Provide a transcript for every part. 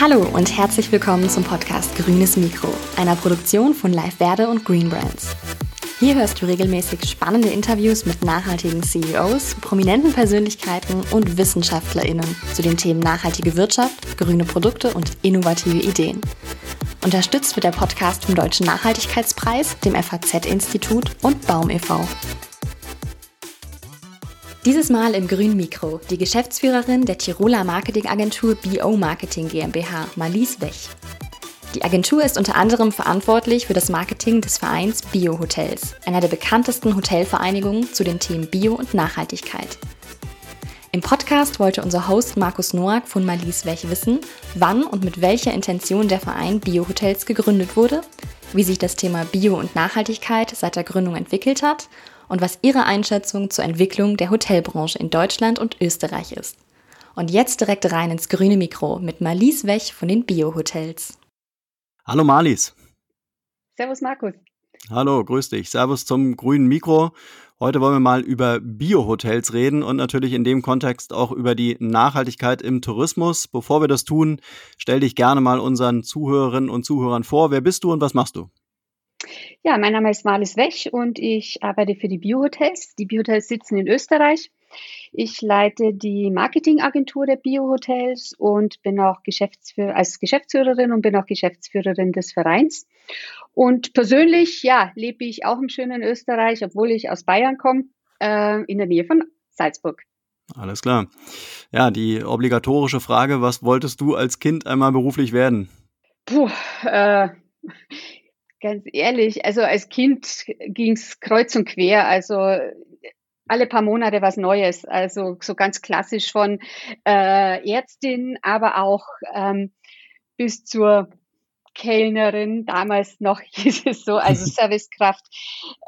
Hallo und herzlich willkommen zum Podcast Grünes Mikro, einer Produktion von Live Verde und Green Brands. Hier hörst du regelmäßig spannende Interviews mit nachhaltigen CEOs, prominenten Persönlichkeiten und WissenschaftlerInnen zu den Themen nachhaltige Wirtschaft, grüne Produkte und innovative Ideen. Unterstützt wird der Podcast vom Deutschen Nachhaltigkeitspreis, dem FAZ-Institut und Baum e.V. Dieses Mal im grünen Mikro die Geschäftsführerin der Tiroler Marketingagentur BO Marketing GmbH, Marlies Wech. Die Agentur ist unter anderem verantwortlich für das Marketing des Vereins Bio Hotels, einer der bekanntesten Hotelvereinigungen zu den Themen Bio und Nachhaltigkeit. Im Podcast wollte unser Host Markus Noack von Marlies Wech wissen, wann und mit welcher Intention der Verein Bio Hotels gegründet wurde, wie sich das Thema Bio und Nachhaltigkeit seit der Gründung entwickelt hat und was Ihre Einschätzung zur Entwicklung der Hotelbranche in Deutschland und Österreich ist. Und jetzt direkt rein ins grüne Mikro mit Marlies Wech von den Bio-Hotels. Hallo Marlies. Servus Markus. Hallo, grüß dich. Servus zum grünen Mikro. Heute wollen wir mal über Bio-Hotels reden und natürlich in dem Kontext auch über die Nachhaltigkeit im Tourismus. Bevor wir das tun, stell dich gerne mal unseren Zuhörerinnen und Zuhörern vor. Wer bist du und was machst du? Ja, mein Name ist Marlis Wech und ich arbeite für die Biohotels. Die Biohotels sitzen in Österreich. Ich leite die Marketingagentur der Biohotels und bin auch Geschäftsführ als Geschäftsführerin und bin auch Geschäftsführerin des Vereins. Und persönlich, ja, lebe ich auch im schönen Österreich, obwohl ich aus Bayern komme, äh, in der Nähe von Salzburg. Alles klar. Ja, die obligatorische Frage, was wolltest du als Kind einmal beruflich werden? Puh, äh, Ganz ehrlich, also als Kind ging's kreuz und quer. Also alle paar Monate was Neues. Also so ganz klassisch von äh, Ärztin, aber auch ähm, bis zur Kellnerin, damals noch hieß es so, also Servicekraft,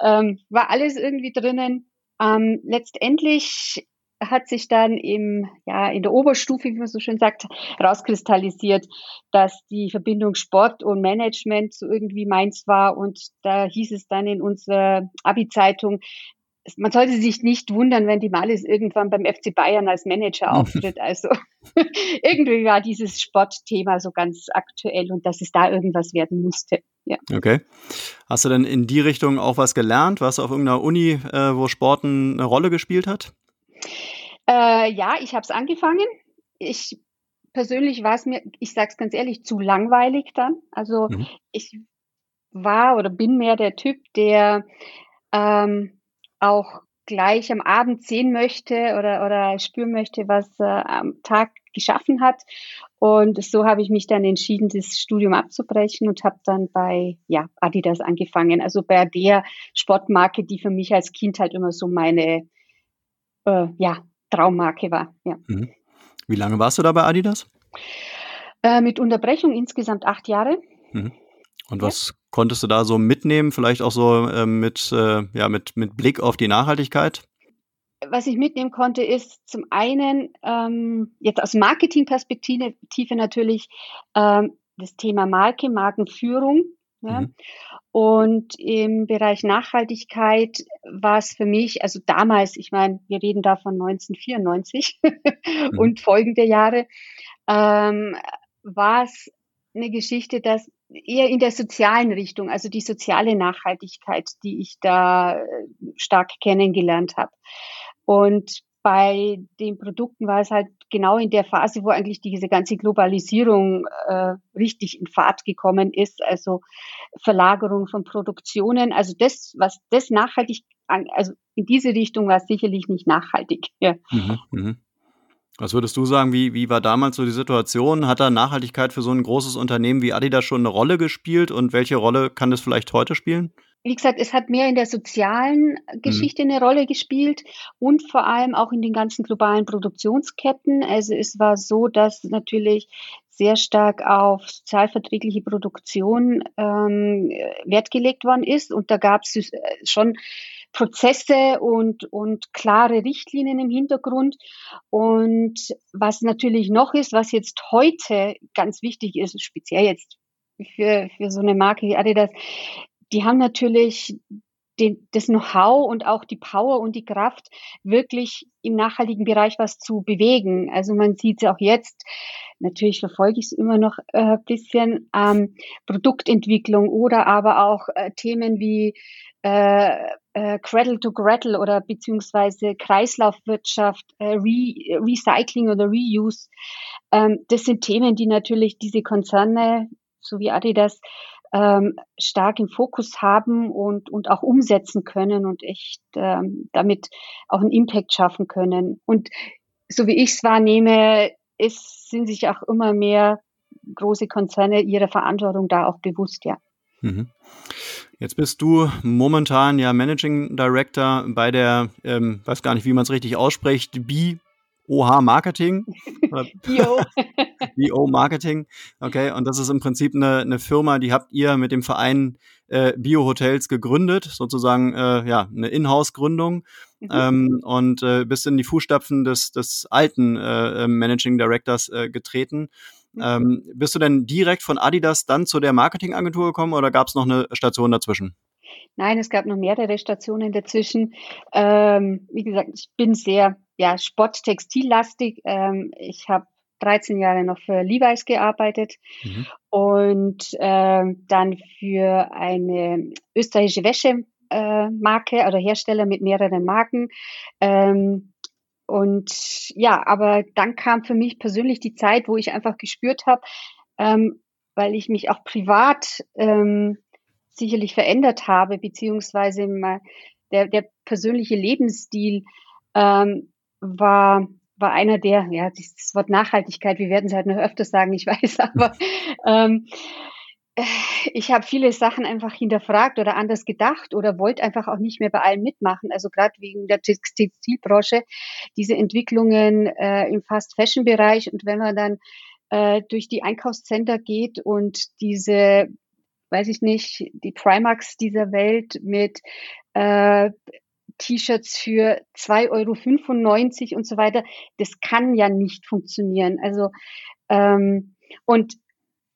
ähm, war alles irgendwie drinnen. Ähm, letztendlich hat sich dann im, ja, in der Oberstufe, wie man so schön sagt, rauskristallisiert, dass die Verbindung Sport und Management so irgendwie meins war. Und da hieß es dann in unserer Abi-Zeitung, man sollte sich nicht wundern, wenn die Malis irgendwann beim FC Bayern als Manager auftritt. Also irgendwie war dieses Sportthema so ganz aktuell und dass es da irgendwas werden musste. Ja. Okay. Hast du denn in die Richtung auch was gelernt? Warst du auf irgendeiner Uni, äh, wo Sport eine Rolle gespielt hat? Äh, ja, ich habe es angefangen. Ich persönlich war es mir, ich sage es ganz ehrlich, zu langweilig dann. Also mhm. ich war oder bin mehr der Typ, der ähm, auch gleich am Abend sehen möchte oder, oder spüren möchte, was er am Tag geschaffen hat. Und so habe ich mich dann entschieden, das Studium abzubrechen und habe dann bei ja, Adidas angefangen. Also bei der Sportmarke, die für mich als Kind halt immer so meine äh, ja, Traummarke war. Ja. Mhm. Wie lange warst du da bei Adidas? Äh, mit Unterbrechung insgesamt acht Jahre. Mhm. Und was ja. konntest du da so mitnehmen? Vielleicht auch so äh, mit, äh, ja, mit, mit Blick auf die Nachhaltigkeit? Was ich mitnehmen konnte, ist zum einen ähm, jetzt aus Marketingperspektive natürlich ähm, das Thema Marke, Markenführung. Ja? Mhm. Und im Bereich Nachhaltigkeit war es für mich, also damals, ich meine, wir reden da von 1994 mhm. und folgende Jahre, ähm, war es eine Geschichte, dass eher in der sozialen Richtung, also die soziale Nachhaltigkeit, die ich da äh, stark kennengelernt habe. Und bei den Produkten war es halt genau in der Phase, wo eigentlich diese ganze Globalisierung äh, richtig in Fahrt gekommen ist, also Verlagerung von Produktionen. Also das, was das nachhaltig, also in diese Richtung war es sicherlich nicht nachhaltig. Ja. Mhm, mh. Was würdest du sagen, wie, wie war damals so die Situation? Hat da Nachhaltigkeit für so ein großes Unternehmen wie Adidas schon eine Rolle gespielt und welche Rolle kann das vielleicht heute spielen? Wie gesagt, es hat mehr in der sozialen mhm. Geschichte mhm. eine Rolle gespielt und vor allem auch in den ganzen globalen Produktionsketten. Also es war so, dass natürlich sehr stark auf sozialverträgliche Produktion ähm, Wert gelegt worden ist. Und da gab es äh, schon Prozesse und, und klare Richtlinien im Hintergrund. Und was natürlich noch ist, was jetzt heute ganz wichtig ist, speziell jetzt für, für so eine Marke wie Adidas, die haben natürlich den, das Know-how und auch die Power und die Kraft, wirklich im nachhaltigen Bereich was zu bewegen. Also man sieht es auch jetzt, natürlich verfolge ich es immer noch ein äh, bisschen, ähm, Produktentwicklung oder aber auch äh, Themen wie äh, äh, Cradle to Gretel oder beziehungsweise Kreislaufwirtschaft, äh, Re Recycling oder Reuse. Ähm, das sind Themen, die natürlich diese Konzerne, so wie Adidas, ähm, stark im Fokus haben und, und auch umsetzen können und echt ähm, damit auch einen Impact schaffen können. Und so wie ich es wahrnehme, ist, sind sich auch immer mehr große Konzerne ihrer Verantwortung da auch bewusst, ja. Mhm. Jetzt bist du momentan ja Managing Director bei der, ähm, weiß gar nicht, wie man es richtig ausspricht, B OH Marketing. Bio. Bio Marketing. Okay, und das ist im Prinzip eine, eine Firma, die habt ihr mit dem Verein äh, Bio Hotels gegründet, sozusagen äh, ja eine Inhouse-Gründung mhm. ähm, und äh, bist in die Fußstapfen des, des alten äh, Managing Directors äh, getreten. Mhm. Ähm, bist du denn direkt von Adidas dann zu der Marketingagentur gekommen oder gab es noch eine Station dazwischen? Nein, es gab noch mehrere Stationen dazwischen. Ähm, wie gesagt, ich bin sehr ja, sporttextillastig. Ähm, ich habe 13 Jahre noch für Levi's gearbeitet mhm. und ähm, dann für eine österreichische Wäschemarke äh, oder Hersteller mit mehreren Marken. Ähm, und ja, aber dann kam für mich persönlich die Zeit, wo ich einfach gespürt habe, ähm, weil ich mich auch privat ähm, sicherlich verändert habe, beziehungsweise der, der persönliche Lebensstil ähm, war, war einer der, ja, das Wort Nachhaltigkeit, wir werden es halt noch öfters sagen, ich weiß, aber ähm, ich habe viele Sachen einfach hinterfragt oder anders gedacht oder wollte einfach auch nicht mehr bei allem mitmachen. Also gerade wegen der Textilbranche, diese Entwicklungen äh, im Fast-Fashion-Bereich und wenn man dann äh, durch die Einkaufscenter geht und diese weiß ich nicht, die Primarks dieser Welt mit äh, T-Shirts für 2,95 Euro und so weiter. Das kann ja nicht funktionieren. Also ähm, und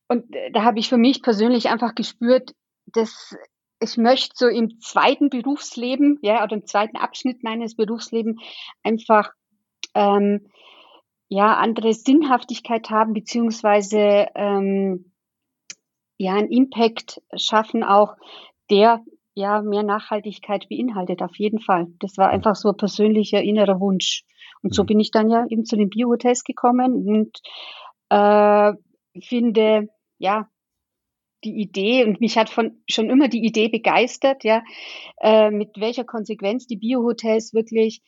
und da habe ich für mich persönlich einfach gespürt, dass ich möchte so im zweiten Berufsleben, ja, oder im zweiten Abschnitt meines Berufslebens einfach ähm, ja andere Sinnhaftigkeit haben beziehungsweise ähm, ja einen Impact schaffen auch, der ja mehr Nachhaltigkeit beinhaltet, auf jeden Fall. Das war einfach so ein persönlicher innerer Wunsch. Und so mhm. bin ich dann ja eben zu den Bio-Hotels gekommen und äh, finde, ja, die Idee und mich hat von schon immer die Idee begeistert, ja, äh, mit welcher Konsequenz die Bio-Hotels wirklich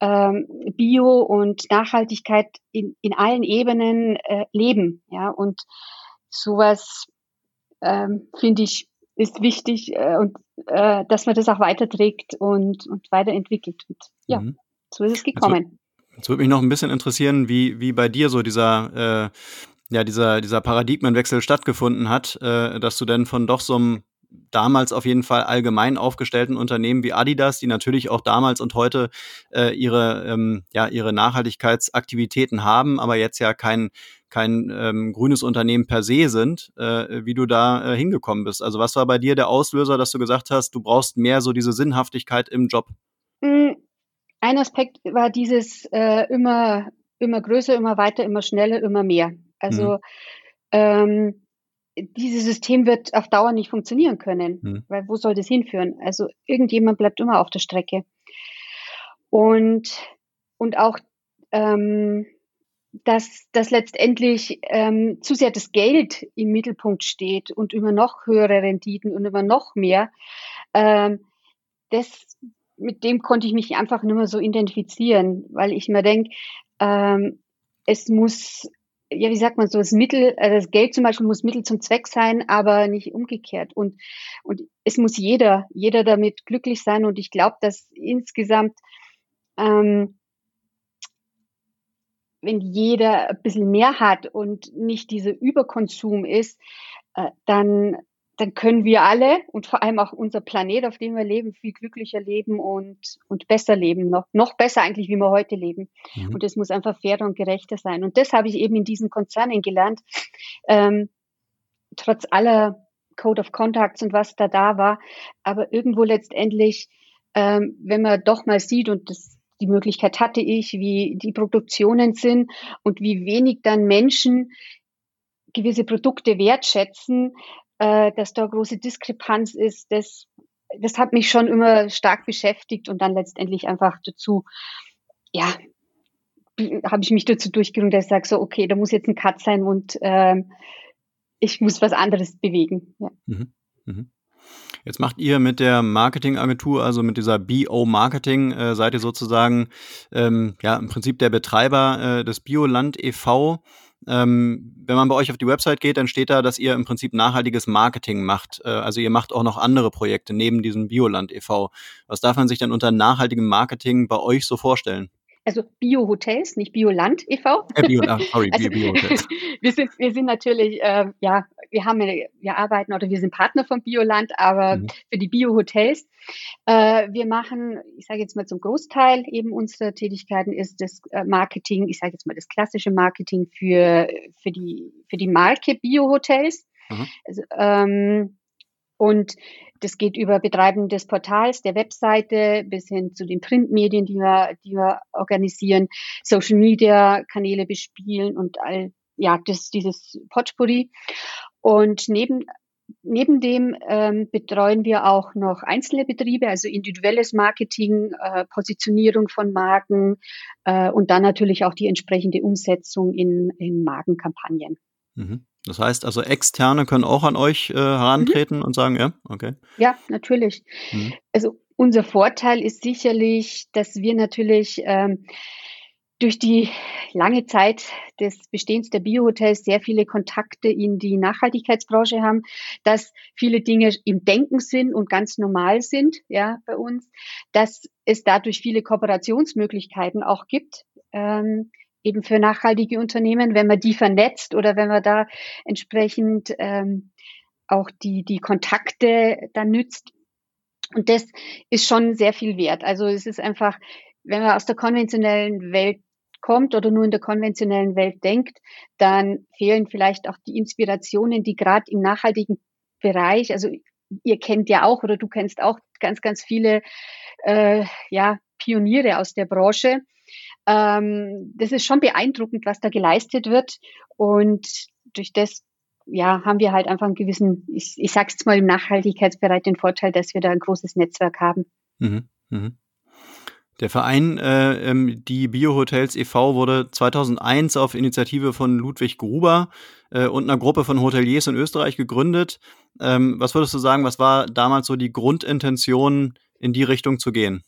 ähm, Bio und Nachhaltigkeit in, in allen Ebenen äh, leben, ja, und sowas ähm, finde ich ist wichtig äh, und äh, dass man das auch weiterträgt und, und weiterentwickelt. Und ja, mhm. so ist es gekommen. Jetzt würde mich noch ein bisschen interessieren, wie, wie bei dir so dieser, äh, ja, dieser, dieser Paradigmenwechsel stattgefunden hat, äh, dass du denn von doch so einem damals auf jeden Fall allgemein aufgestellten Unternehmen wie Adidas, die natürlich auch damals und heute äh, ihre, ähm, ja, ihre Nachhaltigkeitsaktivitäten haben, aber jetzt ja kein, kein ähm, grünes Unternehmen per se sind, äh, wie du da äh, hingekommen bist. Also was war bei dir der Auslöser, dass du gesagt hast, du brauchst mehr so diese Sinnhaftigkeit im Job? Hm, ein Aspekt war dieses äh, immer, immer größer, immer weiter, immer schneller, immer mehr. Also mhm. ähm, dieses System wird auf Dauer nicht funktionieren können, mhm. weil wo soll das hinführen? Also irgendjemand bleibt immer auf der Strecke. Und, und auch, ähm, dass, dass letztendlich ähm, zu sehr das Geld im Mittelpunkt steht und immer noch höhere Renditen und immer noch mehr, ähm, das, mit dem konnte ich mich einfach nicht mehr so identifizieren, weil ich mir denke, ähm, es muss ja, wie sagt man so, das Mittel, äh, das Geld zum Beispiel muss Mittel zum Zweck sein, aber nicht umgekehrt. Und, und es muss jeder, jeder damit glücklich sein. Und ich glaube, dass insgesamt, ähm, wenn jeder ein bisschen mehr hat und nicht dieser Überkonsum ist, äh, dann dann können wir alle und vor allem auch unser Planet, auf dem wir leben, viel glücklicher leben und, und besser leben. Noch, noch besser eigentlich, wie wir heute leben. Mhm. Und es muss einfach fairer und gerechter sein. Und das habe ich eben in diesen Konzernen gelernt. Ähm, trotz aller Code of Contacts und was da da war. Aber irgendwo letztendlich, ähm, wenn man doch mal sieht und das, die Möglichkeit hatte ich, wie die Produktionen sind und wie wenig dann Menschen gewisse Produkte wertschätzen, äh, dass da große Diskrepanz ist, das, das hat mich schon immer stark beschäftigt und dann letztendlich einfach dazu, ja, habe ich mich dazu durchgerungen, dass ich sage, so, okay, da muss jetzt ein Cut sein und ähm, ich muss was anderes bewegen. Ja. Mhm. Mhm. Jetzt macht ihr mit der Marketingagentur, also mit dieser BO Marketing, äh, seid ihr sozusagen ähm, ja im Prinzip der Betreiber äh, des Bioland e.V. Ähm, wenn man bei euch auf die Website geht, dann steht da, dass ihr im Prinzip nachhaltiges Marketing macht. Äh, also ihr macht auch noch andere Projekte neben diesem Bioland e.V. Was darf man sich denn unter nachhaltigem Marketing bei euch so vorstellen? Also Bio-Hotels, nicht Bioland e.V. Äh, Bio, ah, sorry, also, Bio-Hotels. wir, sind, wir sind natürlich, äh, ja, wir haben, wir arbeiten oder wir sind Partner von Bioland, aber mhm. für die Bio-Hotels. Äh, wir machen, ich sage jetzt mal zum Großteil eben unserer Tätigkeiten ist das äh, Marketing, ich sage jetzt mal das klassische Marketing für, für, die, für die Marke Bio-Hotels. Mhm. Also, ähm, und das geht über Betreiben des Portals, der Webseite bis hin zu den Printmedien, die wir, die wir organisieren, Social Media Kanäle bespielen und all, ja, das, dieses Potpourri. Und neben, neben dem ähm, betreuen wir auch noch einzelne Betriebe, also individuelles Marketing, äh, Positionierung von Marken äh, und dann natürlich auch die entsprechende Umsetzung in, in Markenkampagnen. Mhm. Das heißt also, Externe können auch an euch äh, herantreten mhm. und sagen, ja, okay. Ja, natürlich. Mhm. Also unser Vorteil ist sicherlich, dass wir natürlich ähm, durch die lange Zeit des Bestehens der Biohotels sehr viele Kontakte in die Nachhaltigkeitsbranche haben, dass viele Dinge im Denken sind und ganz normal sind, ja, bei uns, dass es dadurch viele Kooperationsmöglichkeiten auch gibt. Ähm, eben für nachhaltige Unternehmen, wenn man die vernetzt oder wenn man da entsprechend ähm, auch die, die Kontakte dann nützt. Und das ist schon sehr viel wert. Also es ist einfach, wenn man aus der konventionellen Welt kommt oder nur in der konventionellen Welt denkt, dann fehlen vielleicht auch die Inspirationen, die gerade im nachhaltigen Bereich, also ihr kennt ja auch oder du kennst auch ganz, ganz viele äh, ja, Pioniere aus der Branche, ähm, das ist schon beeindruckend, was da geleistet wird. Und durch das ja, haben wir halt einfach einen gewissen, ich, ich sage es mal im Nachhaltigkeitsbereich, den Vorteil, dass wir da ein großes Netzwerk haben. Mhm, mh. Der Verein äh, ähm, Die Biohotels e.V. wurde 2001 auf Initiative von Ludwig Gruber äh, und einer Gruppe von Hoteliers in Österreich gegründet. Ähm, was würdest du sagen, was war damals so die Grundintention, in die Richtung zu gehen?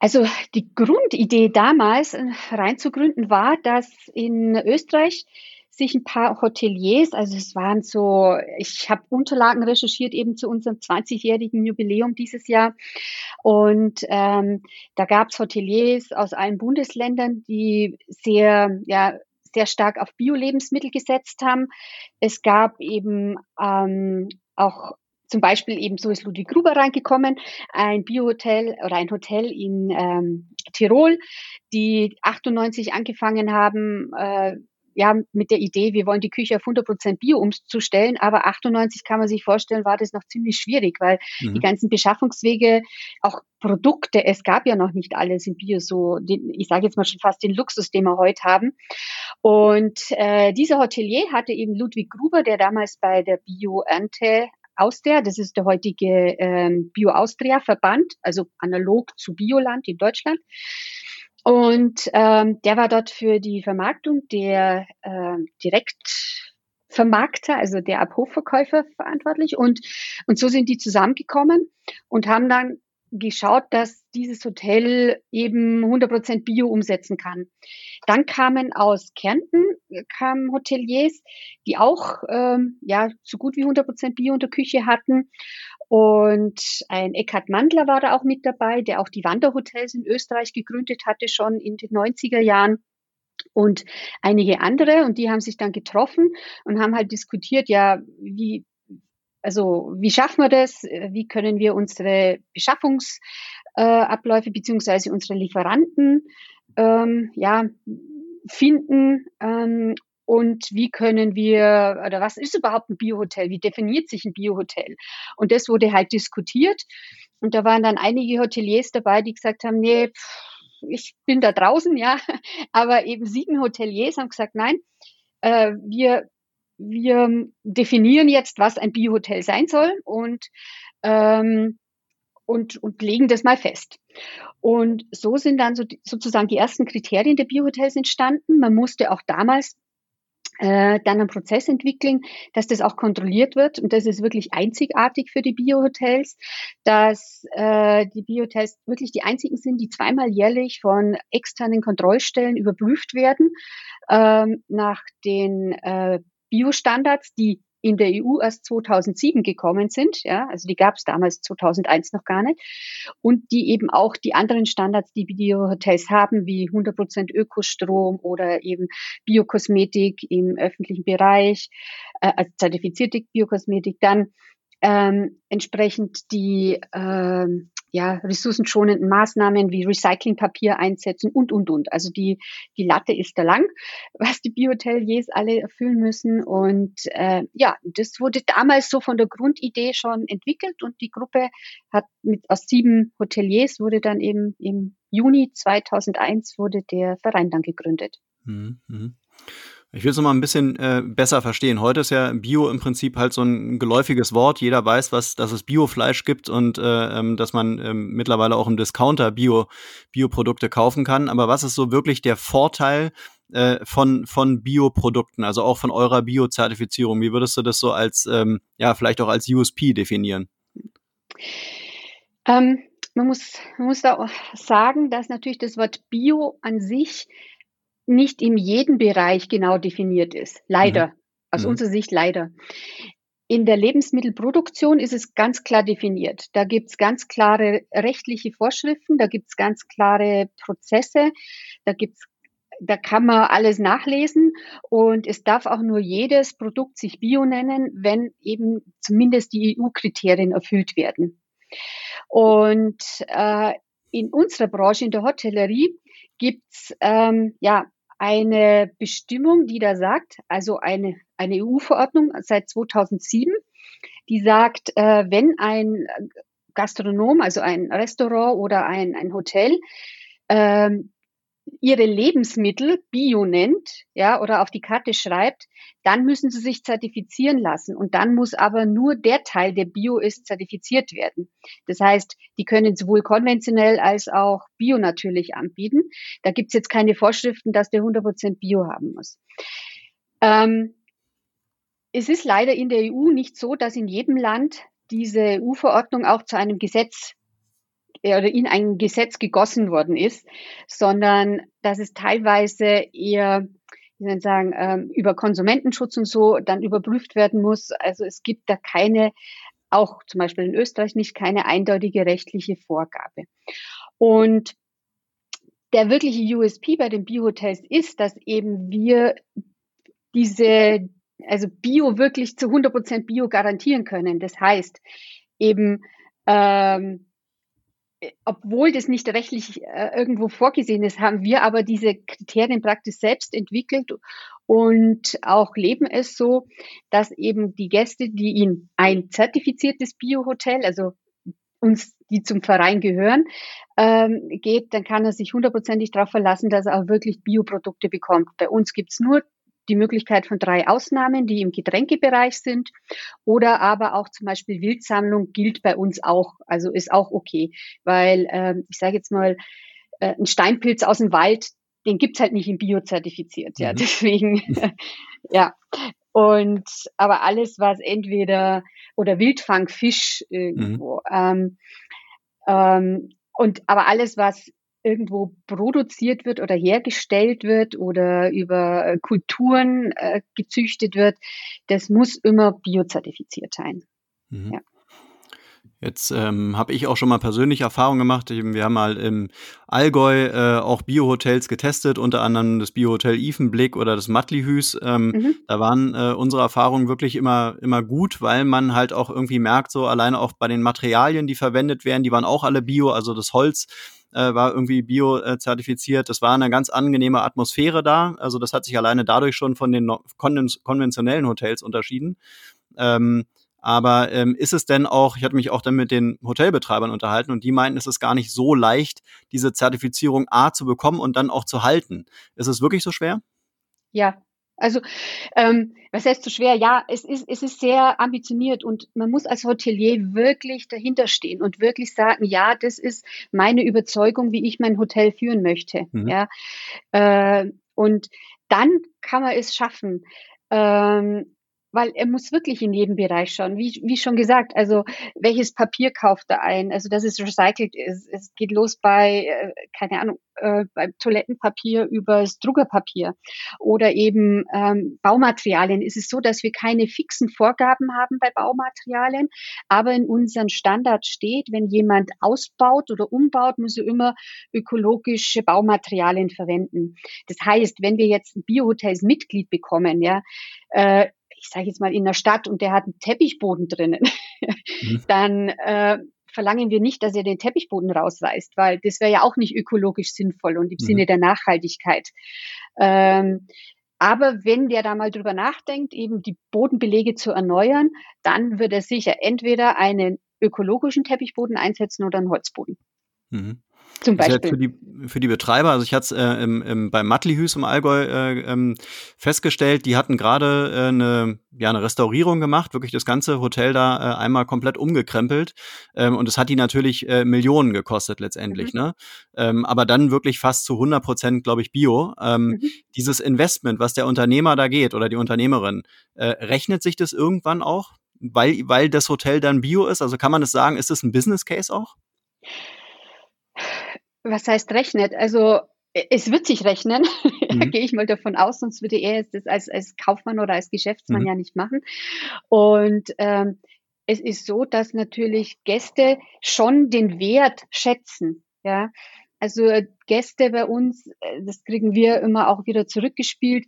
Also die Grundidee damals äh, reinzugründen war, dass in Österreich sich ein paar Hoteliers, also es waren so, ich habe Unterlagen recherchiert eben zu unserem 20-jährigen Jubiläum dieses Jahr und ähm, da gab es Hoteliers aus allen Bundesländern, die sehr, ja, sehr stark auf Bio-Lebensmittel gesetzt haben. Es gab eben ähm, auch zum Beispiel eben so ist Ludwig Gruber reingekommen, ein Biohotel oder ein Hotel in ähm, Tirol, die 98 angefangen haben, äh, ja, mit der Idee, wir wollen die Küche auf 100% Bio umzustellen, aber 98 kann man sich vorstellen, war das noch ziemlich schwierig, weil mhm. die ganzen Beschaffungswege, auch Produkte, es gab ja noch nicht alles in Bio so, den, ich sage jetzt mal schon fast den Luxus, den wir heute haben. Und äh, dieser Hotelier hatte eben Ludwig Gruber, der damals bei der Bio-Ernte Austria, das ist der heutige ähm, Bio-Austria-Verband, also analog zu Bioland in Deutschland. Und ähm, der war dort für die Vermarktung der äh, Direktvermarkter, also der Abhofverkäufer verantwortlich. Und, und so sind die zusammengekommen und haben dann geschaut, dass dieses Hotel eben 100% Bio umsetzen kann. Dann kamen aus Kärnten kamen Hoteliers, die auch ähm, ja so gut wie 100% Bio in der Küche hatten. Und ein Eckhard Mandler war da auch mit dabei, der auch die Wanderhotels in Österreich gegründet hatte, schon in den 90er Jahren und einige andere und die haben sich dann getroffen und haben halt diskutiert, ja, wie, also wie schaffen wir das? Wie können wir unsere Beschaffungsabläufe äh, beziehungsweise unsere Lieferanten ähm, ja, finden? Ähm, und wie können wir, oder was ist überhaupt ein Biohotel? Wie definiert sich ein Biohotel? Und das wurde halt diskutiert. Und da waren dann einige Hoteliers dabei, die gesagt haben, nee, pff, ich bin da draußen, ja. Aber eben sieben Hoteliers haben gesagt, nein, äh, wir, wir definieren jetzt, was ein Biohotel sein soll und, ähm, und, und legen das mal fest. Und so sind dann so, sozusagen die ersten Kriterien der Biohotels entstanden. Man musste auch damals äh, dann einen Prozess entwickeln, dass das auch kontrolliert wird. Und das ist wirklich einzigartig für die Biohotels, dass äh, die Biohotels wirklich die einzigen sind, die zweimal jährlich von externen Kontrollstellen überprüft werden ähm, nach den äh, Biostandards, die in der EU erst 2007 gekommen sind. Ja, also die gab es damals 2001 noch gar nicht. Und die eben auch die anderen Standards, die Biohotels haben, wie 100% Ökostrom oder eben Biokosmetik im öffentlichen Bereich, äh, also zertifizierte Biokosmetik, dann ähm, entsprechend die ähm, ja, ressourcenschonenden Maßnahmen wie Recyclingpapier einsetzen und, und, und. Also die, die Latte ist da lang, was die Biohoteliers alle erfüllen müssen. Und äh, ja, das wurde damals so von der Grundidee schon entwickelt und die Gruppe hat mit aus sieben Hoteliers wurde dann eben im Juni 2001 wurde der Verein dann gegründet. Mhm. Ich will es nochmal ein bisschen äh, besser verstehen. Heute ist ja Bio im Prinzip halt so ein geläufiges Wort. Jeder weiß, was, dass es Biofleisch gibt und äh, ähm, dass man ähm, mittlerweile auch im Discounter Bio, Bioprodukte kaufen kann. Aber was ist so wirklich der Vorteil äh, von, von Bioprodukten, also auch von eurer Bio-Zertifizierung? Wie würdest du das so als, ähm, ja, vielleicht auch als USP definieren? Ähm, man muss, man muss da auch sagen, dass natürlich das Wort Bio an sich nicht in jedem Bereich genau definiert ist. Leider. Mhm. Aus mhm. unserer Sicht leider. In der Lebensmittelproduktion ist es ganz klar definiert. Da gibt es ganz klare rechtliche Vorschriften, da gibt es ganz klare Prozesse, da gibt's da kann man alles nachlesen und es darf auch nur jedes Produkt sich Bio nennen, wenn eben zumindest die EU-Kriterien erfüllt werden. Und äh, in unserer Branche, in der Hotellerie, gibt's ähm, ja eine Bestimmung, die da sagt, also eine, eine EU-Verordnung seit 2007, die sagt, äh, wenn ein Gastronom, also ein Restaurant oder ein, ein Hotel, ähm, ihre Lebensmittel Bio nennt, ja, oder auf die Karte schreibt, dann müssen sie sich zertifizieren lassen. Und dann muss aber nur der Teil, der Bio ist, zertifiziert werden. Das heißt, die können sowohl konventionell als auch Bio natürlich anbieten. Da gibt's jetzt keine Vorschriften, dass der 100% Bio haben muss. Ähm, es ist leider in der EU nicht so, dass in jedem Land diese EU-Verordnung auch zu einem Gesetz oder in ein Gesetz gegossen worden ist, sondern dass es teilweise eher, wie ich sagen, ähm, über Konsumentenschutz und so dann überprüft werden muss. Also es gibt da keine, auch zum Beispiel in Österreich nicht keine eindeutige rechtliche Vorgabe. Und der wirkliche USP bei den Biohotels ist, dass eben wir diese, also Bio wirklich zu 100 Prozent Bio garantieren können. Das heißt eben, ähm, obwohl das nicht rechtlich äh, irgendwo vorgesehen ist, haben wir aber diese Kriterien praktisch selbst entwickelt und auch leben es so, dass eben die Gäste, die in ein zertifiziertes Biohotel, also uns, die zum Verein gehören, ähm, geht, dann kann er sich hundertprozentig darauf verlassen, dass er auch wirklich Bioprodukte bekommt. Bei uns gibt's nur die Möglichkeit von drei Ausnahmen, die im Getränkebereich sind. Oder aber auch zum Beispiel Wildsammlung gilt bei uns auch, also ist auch okay. Weil äh, ich sage jetzt mal, äh, ein Steinpilz aus dem Wald, den gibt's halt nicht im Bio zertifiziert. Ja, mhm. deswegen, ja. Und aber alles, was entweder oder Wildfangfisch irgendwo, mhm. ähm, ähm, und aber alles, was irgendwo produziert wird oder hergestellt wird oder über äh, Kulturen äh, gezüchtet wird, das muss immer biozertifiziert sein. Mhm. Ja. Jetzt ähm, habe ich auch schon mal persönlich Erfahrung gemacht. Wir haben mal im Allgäu äh, auch Biohotels getestet, unter anderem das Biohotel Ifenblick oder das Mattlihüs. Ähm, mhm. Da waren äh, unsere Erfahrungen wirklich immer, immer gut, weil man halt auch irgendwie merkt, so alleine auch bei den Materialien, die verwendet werden, die waren auch alle Bio, also das Holz äh, war irgendwie bio-zertifiziert. Das war eine ganz angenehme Atmosphäre da. Also das hat sich alleine dadurch schon von den konventionellen Hotels unterschieden. Ähm, aber ähm, ist es denn auch, ich hatte mich auch dann mit den Hotelbetreibern unterhalten und die meinten, es ist gar nicht so leicht, diese Zertifizierung A zu bekommen und dann auch zu halten. Ist es wirklich so schwer? Ja, also, ähm, was heißt so schwer? Ja, es ist, es ist sehr ambitioniert und man muss als Hotelier wirklich dahinter stehen und wirklich sagen, ja, das ist meine Überzeugung, wie ich mein Hotel führen möchte. Mhm. Ja, äh, und dann kann man es schaffen. Ähm, weil er muss wirklich in jedem Bereich schauen. Wie, wie schon gesagt, also welches Papier kauft er ein? Also dass es recycelt ist. Es geht los bei, äh, keine Ahnung, äh, beim Toilettenpapier übers Druckerpapier oder eben ähm, Baumaterialien. Ist es so, dass wir keine fixen Vorgaben haben bei Baumaterialien, aber in unseren Standards steht, wenn jemand ausbaut oder umbaut, muss er immer ökologische Baumaterialien verwenden. Das heißt, wenn wir jetzt ein Biohotels Mitglied bekommen, ja, äh, ich sage jetzt mal in der Stadt und der hat einen Teppichboden drinnen, mhm. dann äh, verlangen wir nicht, dass er den Teppichboden rausreißt, weil das wäre ja auch nicht ökologisch sinnvoll und im mhm. Sinne der Nachhaltigkeit. Ähm, aber wenn der da mal drüber nachdenkt, eben die Bodenbelege zu erneuern, dann wird er sicher entweder einen ökologischen Teppichboden einsetzen oder einen Holzboden. Mhm. Zum Beispiel. Für die, für die Betreiber, also ich hatte es äh, im, im, beim Mattlihüs im Allgäu äh, ähm, festgestellt, die hatten gerade äh, eine, ja, eine Restaurierung gemacht, wirklich das ganze Hotel da äh, einmal komplett umgekrempelt. Ähm, und es hat die natürlich äh, Millionen gekostet letztendlich. Mhm. Ne? Ähm, aber dann wirklich fast zu 100 Prozent, glaube ich, Bio. Ähm, mhm. Dieses Investment, was der Unternehmer da geht oder die Unternehmerin, äh, rechnet sich das irgendwann auch? Weil, weil das Hotel dann Bio ist? Also kann man es sagen, ist das ein Business Case auch? Was heißt rechnet? Also es wird sich rechnen, mhm. gehe ich mal davon aus, sonst würde er das als, als Kaufmann oder als Geschäftsmann mhm. ja nicht machen. Und ähm, es ist so, dass natürlich Gäste schon den Wert schätzen. Ja, also äh, Gäste bei uns, äh, das kriegen wir immer auch wieder zurückgespielt,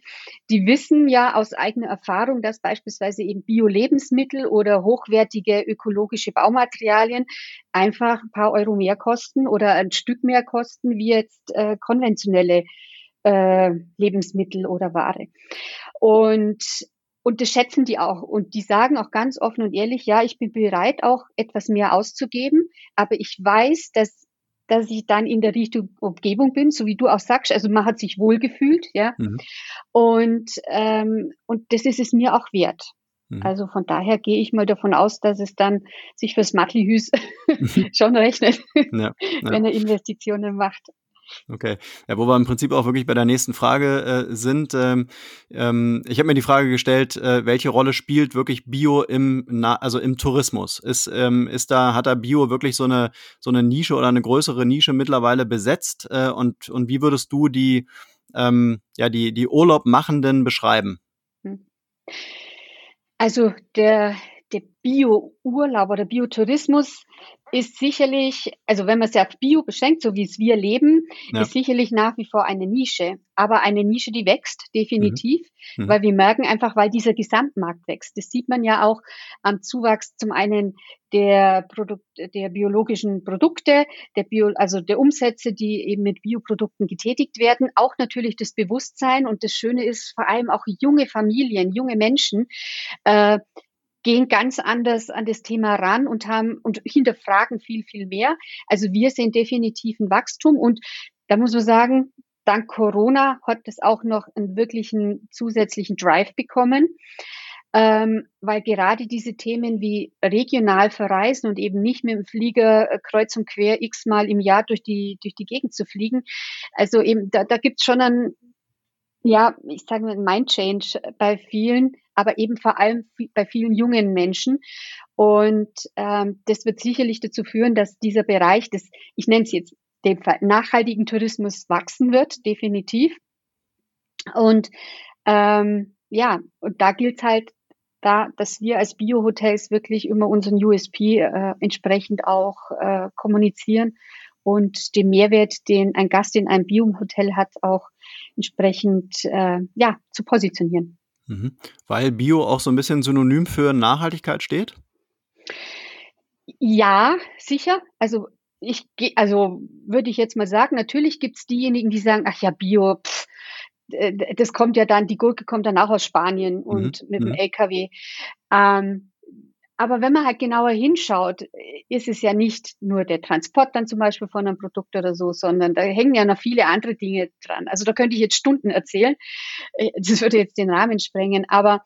die wissen ja aus eigener Erfahrung, dass beispielsweise eben Bio-Lebensmittel oder hochwertige ökologische Baumaterialien einfach ein paar Euro mehr kosten oder ein Stück mehr kosten wie jetzt äh, konventionelle äh, Lebensmittel oder Ware. Und und das schätzen die auch. Und die sagen auch ganz offen und ehrlich, ja, ich bin bereit, auch etwas mehr auszugeben. Aber ich weiß, dass dass ich dann in der richtigen Umgebung bin, so wie du auch sagst. Also man hat sich wohlgefühlt, ja. Mhm. Und, ähm, und das ist es mir auch wert. Mhm. Also von daher gehe ich mal davon aus, dass es dann sich fürs Mattlihüs schon rechnet, ja, ja. wenn er Investitionen macht. Okay. Ja, wo wir im Prinzip auch wirklich bei der nächsten Frage äh, sind. Ähm, ähm, ich habe mir die Frage gestellt, äh, welche Rolle spielt wirklich Bio im, Na also im Tourismus? Ist, ähm, ist da, hat da Bio wirklich so eine, so eine Nische oder eine größere Nische mittlerweile besetzt? Äh, und, und wie würdest du die, ähm, ja, die, die Urlaubmachenden beschreiben? Hm. Also der, der Bio-Urlaub oder Biotourismus ist sicherlich, also wenn man es auf Bio beschränkt, so wie es wir leben, ja. ist sicherlich nach wie vor eine Nische. Aber eine Nische, die wächst, definitiv, mhm. Mhm. weil wir merken einfach, weil dieser Gesamtmarkt wächst. Das sieht man ja auch am Zuwachs zum einen der Produkt, der biologischen Produkte, der Bio, also der Umsätze, die eben mit Bioprodukten getätigt werden, auch natürlich das Bewusstsein. Und das Schöne ist vor allem auch junge Familien, junge Menschen, äh, gehen ganz anders an das Thema ran und haben und hinterfragen viel, viel mehr. Also wir sehen definitiv ein Wachstum und da muss man sagen, dank Corona hat das auch noch einen wirklichen zusätzlichen Drive bekommen. Ähm, weil gerade diese Themen wie regional verreisen und eben nicht mit dem Flieger äh, kreuz und quer x-mal im Jahr durch die, durch die Gegend zu fliegen, also eben da, da gibt es schon einen, ja, ich sage mal, Mind-Change bei vielen, aber eben vor allem bei vielen jungen Menschen. Und ähm, das wird sicherlich dazu führen, dass dieser Bereich des, ich nenne es jetzt dem nachhaltigen Tourismus wachsen wird, definitiv. Und ähm, ja, und da gilt halt da, dass wir als Bio-Hotels wirklich immer unseren USP äh, entsprechend auch äh, kommunizieren und den Mehrwert, den ein Gast in einem Bio-Hotel hat, auch entsprechend äh, ja zu positionieren. Mhm. Weil Bio auch so ein bisschen synonym für Nachhaltigkeit steht? Ja, sicher. Also ich also würde ich jetzt mal sagen, natürlich gibt es diejenigen, die sagen, ach ja, Bio, pff, das kommt ja dann, die Gurke kommt dann auch aus Spanien und mhm. mit dem mhm. LKW. Ähm, aber wenn man halt genauer hinschaut, ist es ja nicht nur der Transport dann zum Beispiel von einem Produkt oder so, sondern da hängen ja noch viele andere Dinge dran. Also da könnte ich jetzt Stunden erzählen. Äh, das würde jetzt den Rahmen sprengen. Aber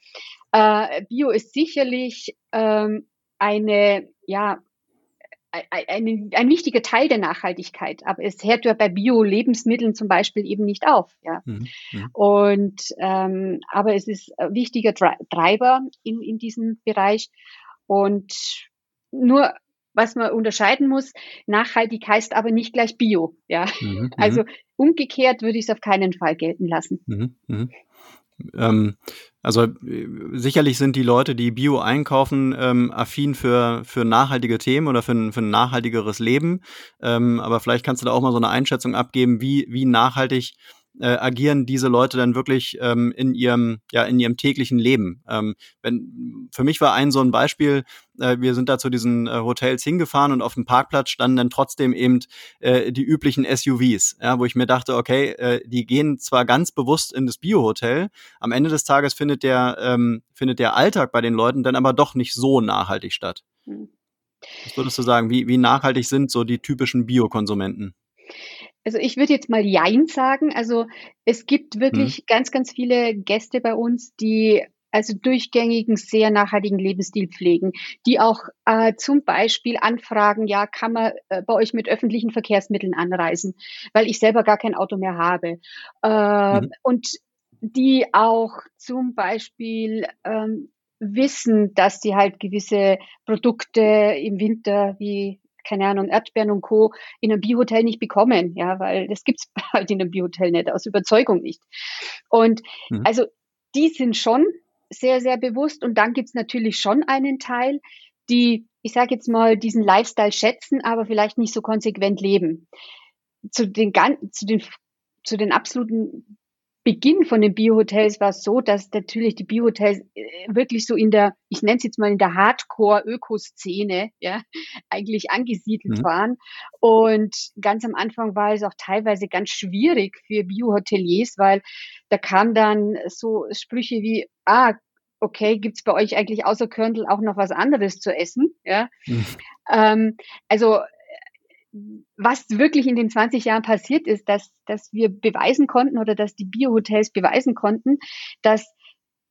äh, Bio ist sicherlich ähm, eine, ja, ein, ein wichtiger Teil der Nachhaltigkeit, aber es hört ja bei Bio-Lebensmitteln zum Beispiel eben nicht auf. Ja. Mhm. mhm. Und ähm, aber es ist ein wichtiger Treiber in, in diesem Bereich. Und nur was man unterscheiden muss, nachhaltig heißt aber nicht gleich Bio. Ja. Mhm. mhm. Also umgekehrt würde ich es auf keinen Fall gelten lassen. Mhm. mhm. Ähm, also äh, sicherlich sind die Leute, die Bio einkaufen, ähm, affin für, für nachhaltige Themen oder für ein, für ein nachhaltigeres Leben. Ähm, aber vielleicht kannst du da auch mal so eine Einschätzung abgeben, wie, wie nachhaltig äh, agieren diese Leute dann wirklich ähm, in ihrem ja in ihrem täglichen Leben. Ähm, wenn für mich war ein so ein Beispiel, äh, wir sind da zu diesen äh, Hotels hingefahren und auf dem Parkplatz standen dann trotzdem eben äh, die üblichen SUVs, ja, wo ich mir dachte, okay, äh, die gehen zwar ganz bewusst in das Bio-Hotel, am Ende des Tages findet der ähm, findet der Alltag bei den Leuten dann aber doch nicht so nachhaltig statt. Hm. Was würdest du sagen, wie, wie nachhaltig sind so die typischen Biokonsumenten? Also ich würde jetzt mal Jein sagen. Also es gibt wirklich mhm. ganz, ganz viele Gäste bei uns, die also durchgängigen, sehr nachhaltigen Lebensstil pflegen, die auch äh, zum Beispiel anfragen, ja, kann man äh, bei euch mit öffentlichen Verkehrsmitteln anreisen, weil ich selber gar kein Auto mehr habe. Äh, mhm. Und die auch zum Beispiel ähm, wissen, dass sie halt gewisse Produkte im Winter wie keine Ahnung, Erdbeeren und Co. in einem Biohotel nicht bekommen, ja, weil das gibt's halt in einem Biohotel nicht, aus Überzeugung nicht. Und mhm. also die sind schon sehr, sehr bewusst und dann gibt's natürlich schon einen Teil, die, ich sage jetzt mal, diesen Lifestyle schätzen, aber vielleicht nicht so konsequent leben. Zu den, zu den, zu den absoluten Beginn von den Biohotels war es so, dass natürlich die Biohotels äh, wirklich so in der, ich nenne es jetzt mal in der Hardcore-Ökoszene, ja, eigentlich angesiedelt mhm. waren. Und ganz am Anfang war es auch teilweise ganz schwierig für Biohoteliers, weil da kam dann so Sprüche wie, ah, okay, gibt's bei euch eigentlich außer Körndl auch noch was anderes zu essen? Ja. Mhm. Ähm, also was wirklich in den 20 Jahren passiert ist, dass, dass wir beweisen konnten oder dass die Biohotels beweisen konnten, dass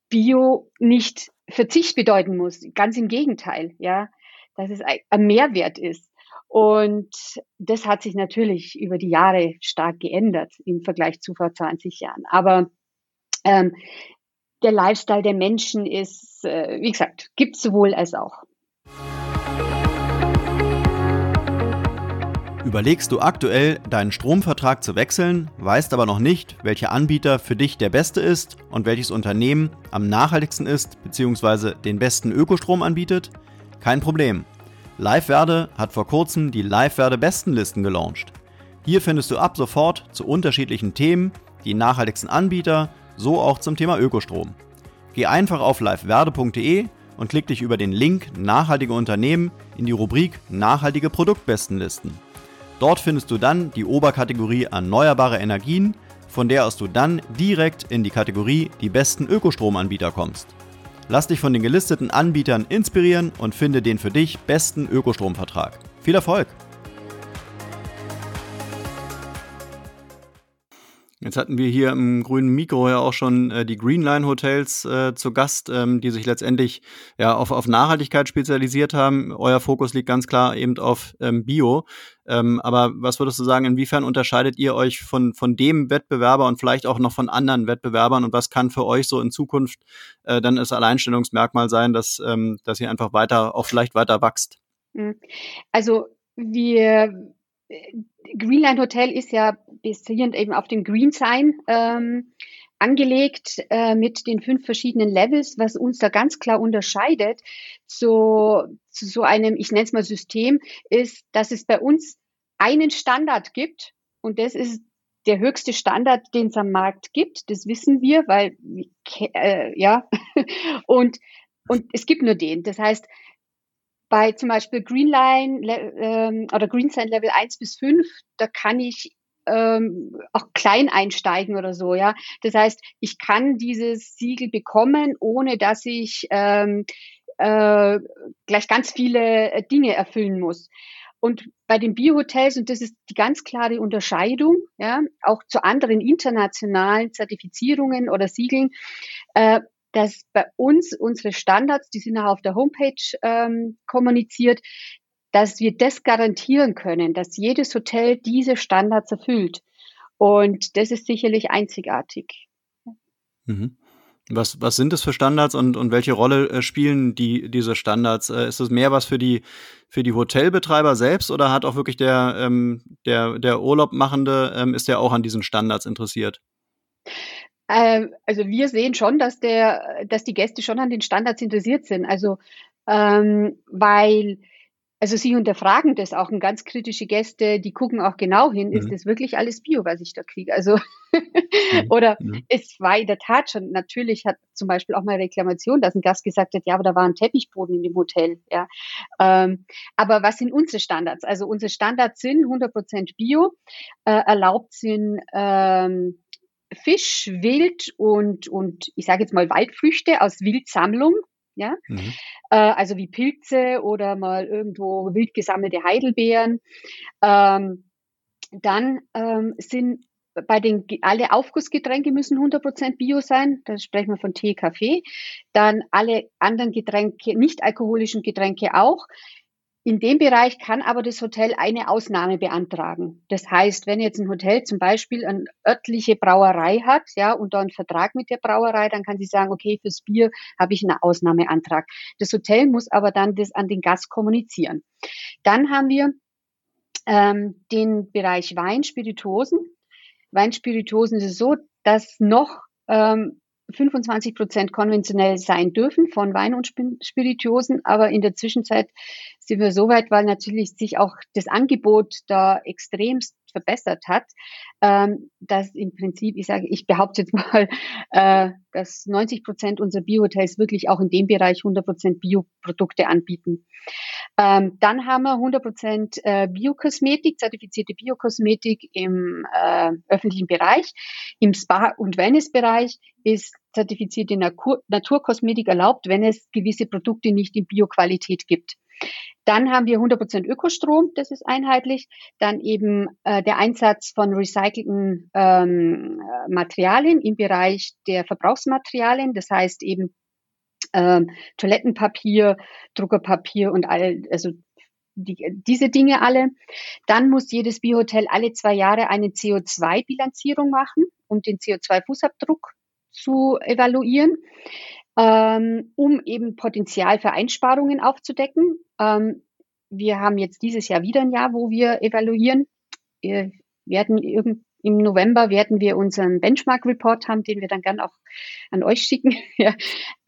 Bio nicht Verzicht bedeuten muss. Ganz im Gegenteil, ja, dass es ein Mehrwert ist. Und das hat sich natürlich über die Jahre stark geändert im Vergleich zu vor 20 Jahren. Aber ähm, der Lifestyle der Menschen ist, äh, wie gesagt, gibt sowohl als auch. Überlegst du aktuell, deinen Stromvertrag zu wechseln, weißt aber noch nicht, welcher Anbieter für dich der beste ist und welches Unternehmen am nachhaltigsten ist bzw. den besten Ökostrom anbietet? Kein Problem. LiveWerde hat vor kurzem die LiveWerde Bestenlisten gelauncht. Hier findest du ab sofort zu unterschiedlichen Themen die nachhaltigsten Anbieter, so auch zum Thema Ökostrom. Geh einfach auf livewerde.de und klick dich über den Link Nachhaltige Unternehmen in die Rubrik Nachhaltige Produktbestenlisten. Dort findest du dann die Oberkategorie Erneuerbare Energien, von der aus du dann direkt in die Kategorie Die besten Ökostromanbieter kommst. Lass dich von den gelisteten Anbietern inspirieren und finde den für dich besten Ökostromvertrag. Viel Erfolg! Jetzt hatten wir hier im grünen Mikro ja auch schon äh, die Greenline Hotels äh, zu Gast, ähm, die sich letztendlich ja auf, auf Nachhaltigkeit spezialisiert haben. Euer Fokus liegt ganz klar eben auf ähm, Bio. Ähm, aber was würdest du sagen, inwiefern unterscheidet ihr euch von, von dem Wettbewerber und vielleicht auch noch von anderen Wettbewerbern und was kann für euch so in Zukunft äh, dann das Alleinstellungsmerkmal sein, dass, ähm, dass ihr einfach weiter, auch vielleicht weiter wächst? Hm. Also wir Greenland Hotel ist ja basierend eben auf dem Green Sign ähm, angelegt äh, mit den fünf verschiedenen Levels, was uns da ganz klar unterscheidet zu, zu so einem, ich nenne es mal System, ist, dass es bei uns einen Standard gibt und das ist der höchste Standard, den es am Markt gibt. Das wissen wir, weil äh, ja und und es gibt nur den. Das heißt, bei zum Beispiel Greenline ähm, oder Greensign Level 1 bis 5, da kann ich ähm, auch klein einsteigen oder so, ja. Das heißt, ich kann dieses Siegel bekommen, ohne dass ich ähm, äh, gleich ganz viele äh, Dinge erfüllen muss. Und bei den Biohotels, und das ist die ganz klare Unterscheidung, ja, auch zu anderen internationalen Zertifizierungen oder Siegeln, äh, dass bei uns unsere Standards, die sind auch auf der Homepage ähm, kommuniziert, dass wir das garantieren können, dass jedes Hotel diese Standards erfüllt. Und das ist sicherlich einzigartig. Mhm. Was, was sind das für Standards und, und welche Rolle äh, spielen die, diese Standards? Äh, ist es mehr was für die, für die Hotelbetreiber selbst oder hat auch wirklich der, ähm, der, der Urlaubmachende, ähm, ist der auch an diesen Standards interessiert? Ähm, also wir sehen schon, dass der, dass die Gäste schon an den Standards interessiert sind. Also ähm, weil also sie hinterfragen das auch und ganz kritische Gäste, die gucken auch genau hin, mhm. ist das wirklich alles Bio, was ich da kriege? Also mhm. oder mhm. es war in der Tat schon, natürlich hat zum Beispiel auch mal Reklamation, dass ein Gast gesagt hat, ja, aber da war ein Teppichboden in dem Hotel. Ja. Ähm, aber was sind unsere Standards? Also unsere Standards sind 100% Bio, äh, erlaubt sind ähm, Fisch, Wild und, und ich sage jetzt mal Waldfrüchte aus Wildsammlung, ja, mhm. äh, also wie Pilze oder mal irgendwo wild gesammelte Heidelbeeren. Ähm, dann ähm, sind bei den alle Aufgussgetränke müssen 100% Bio sein. Da sprechen wir von Tee, Kaffee. Dann alle anderen Getränke, nicht alkoholischen Getränke auch. In dem Bereich kann aber das Hotel eine Ausnahme beantragen. Das heißt, wenn jetzt ein Hotel zum Beispiel eine örtliche Brauerei hat, ja, und da einen Vertrag mit der Brauerei, dann kann sie sagen, okay, fürs Bier habe ich einen Ausnahmeantrag. Das Hotel muss aber dann das an den Gast kommunizieren. Dann haben wir ähm, den Bereich Wein, Spirituosen. Weinspirituosen ist es so, dass noch ähm, 25 Prozent konventionell sein dürfen von Wein und Spirituosen, aber in der Zwischenzeit sind wir so weit, weil natürlich sich auch das Angebot da extremst verbessert hat, ähm, dass im Prinzip, ich sage, ich behaupte jetzt mal, äh, dass 90 Prozent unserer Biohotels wirklich auch in dem Bereich 100 Prozent Bioprodukte anbieten. Ähm, dann haben wir 100 Prozent äh, Biokosmetik, zertifizierte Biokosmetik im äh, öffentlichen Bereich. Im Spa- und Wellnessbereich ist zertifizierte Natur Naturkosmetik erlaubt, wenn es gewisse Produkte nicht in Bioqualität gibt. Dann haben wir 100% Ökostrom, das ist einheitlich. Dann eben äh, der Einsatz von recycelten ähm, Materialien im Bereich der Verbrauchsmaterialien, das heißt eben ähm, Toilettenpapier, Druckerpapier und all, also die, diese Dinge alle. Dann muss jedes Biohotel alle zwei Jahre eine CO2-Bilanzierung machen, um den CO2-Fußabdruck zu evaluieren ähm, um eben Potenzial für Einsparungen aufzudecken. Ähm, wir haben jetzt dieses Jahr wieder ein Jahr, wo wir evaluieren. Wir werden im November werden wir unseren Benchmark-Report haben, den wir dann gern auch an euch schicken, ja,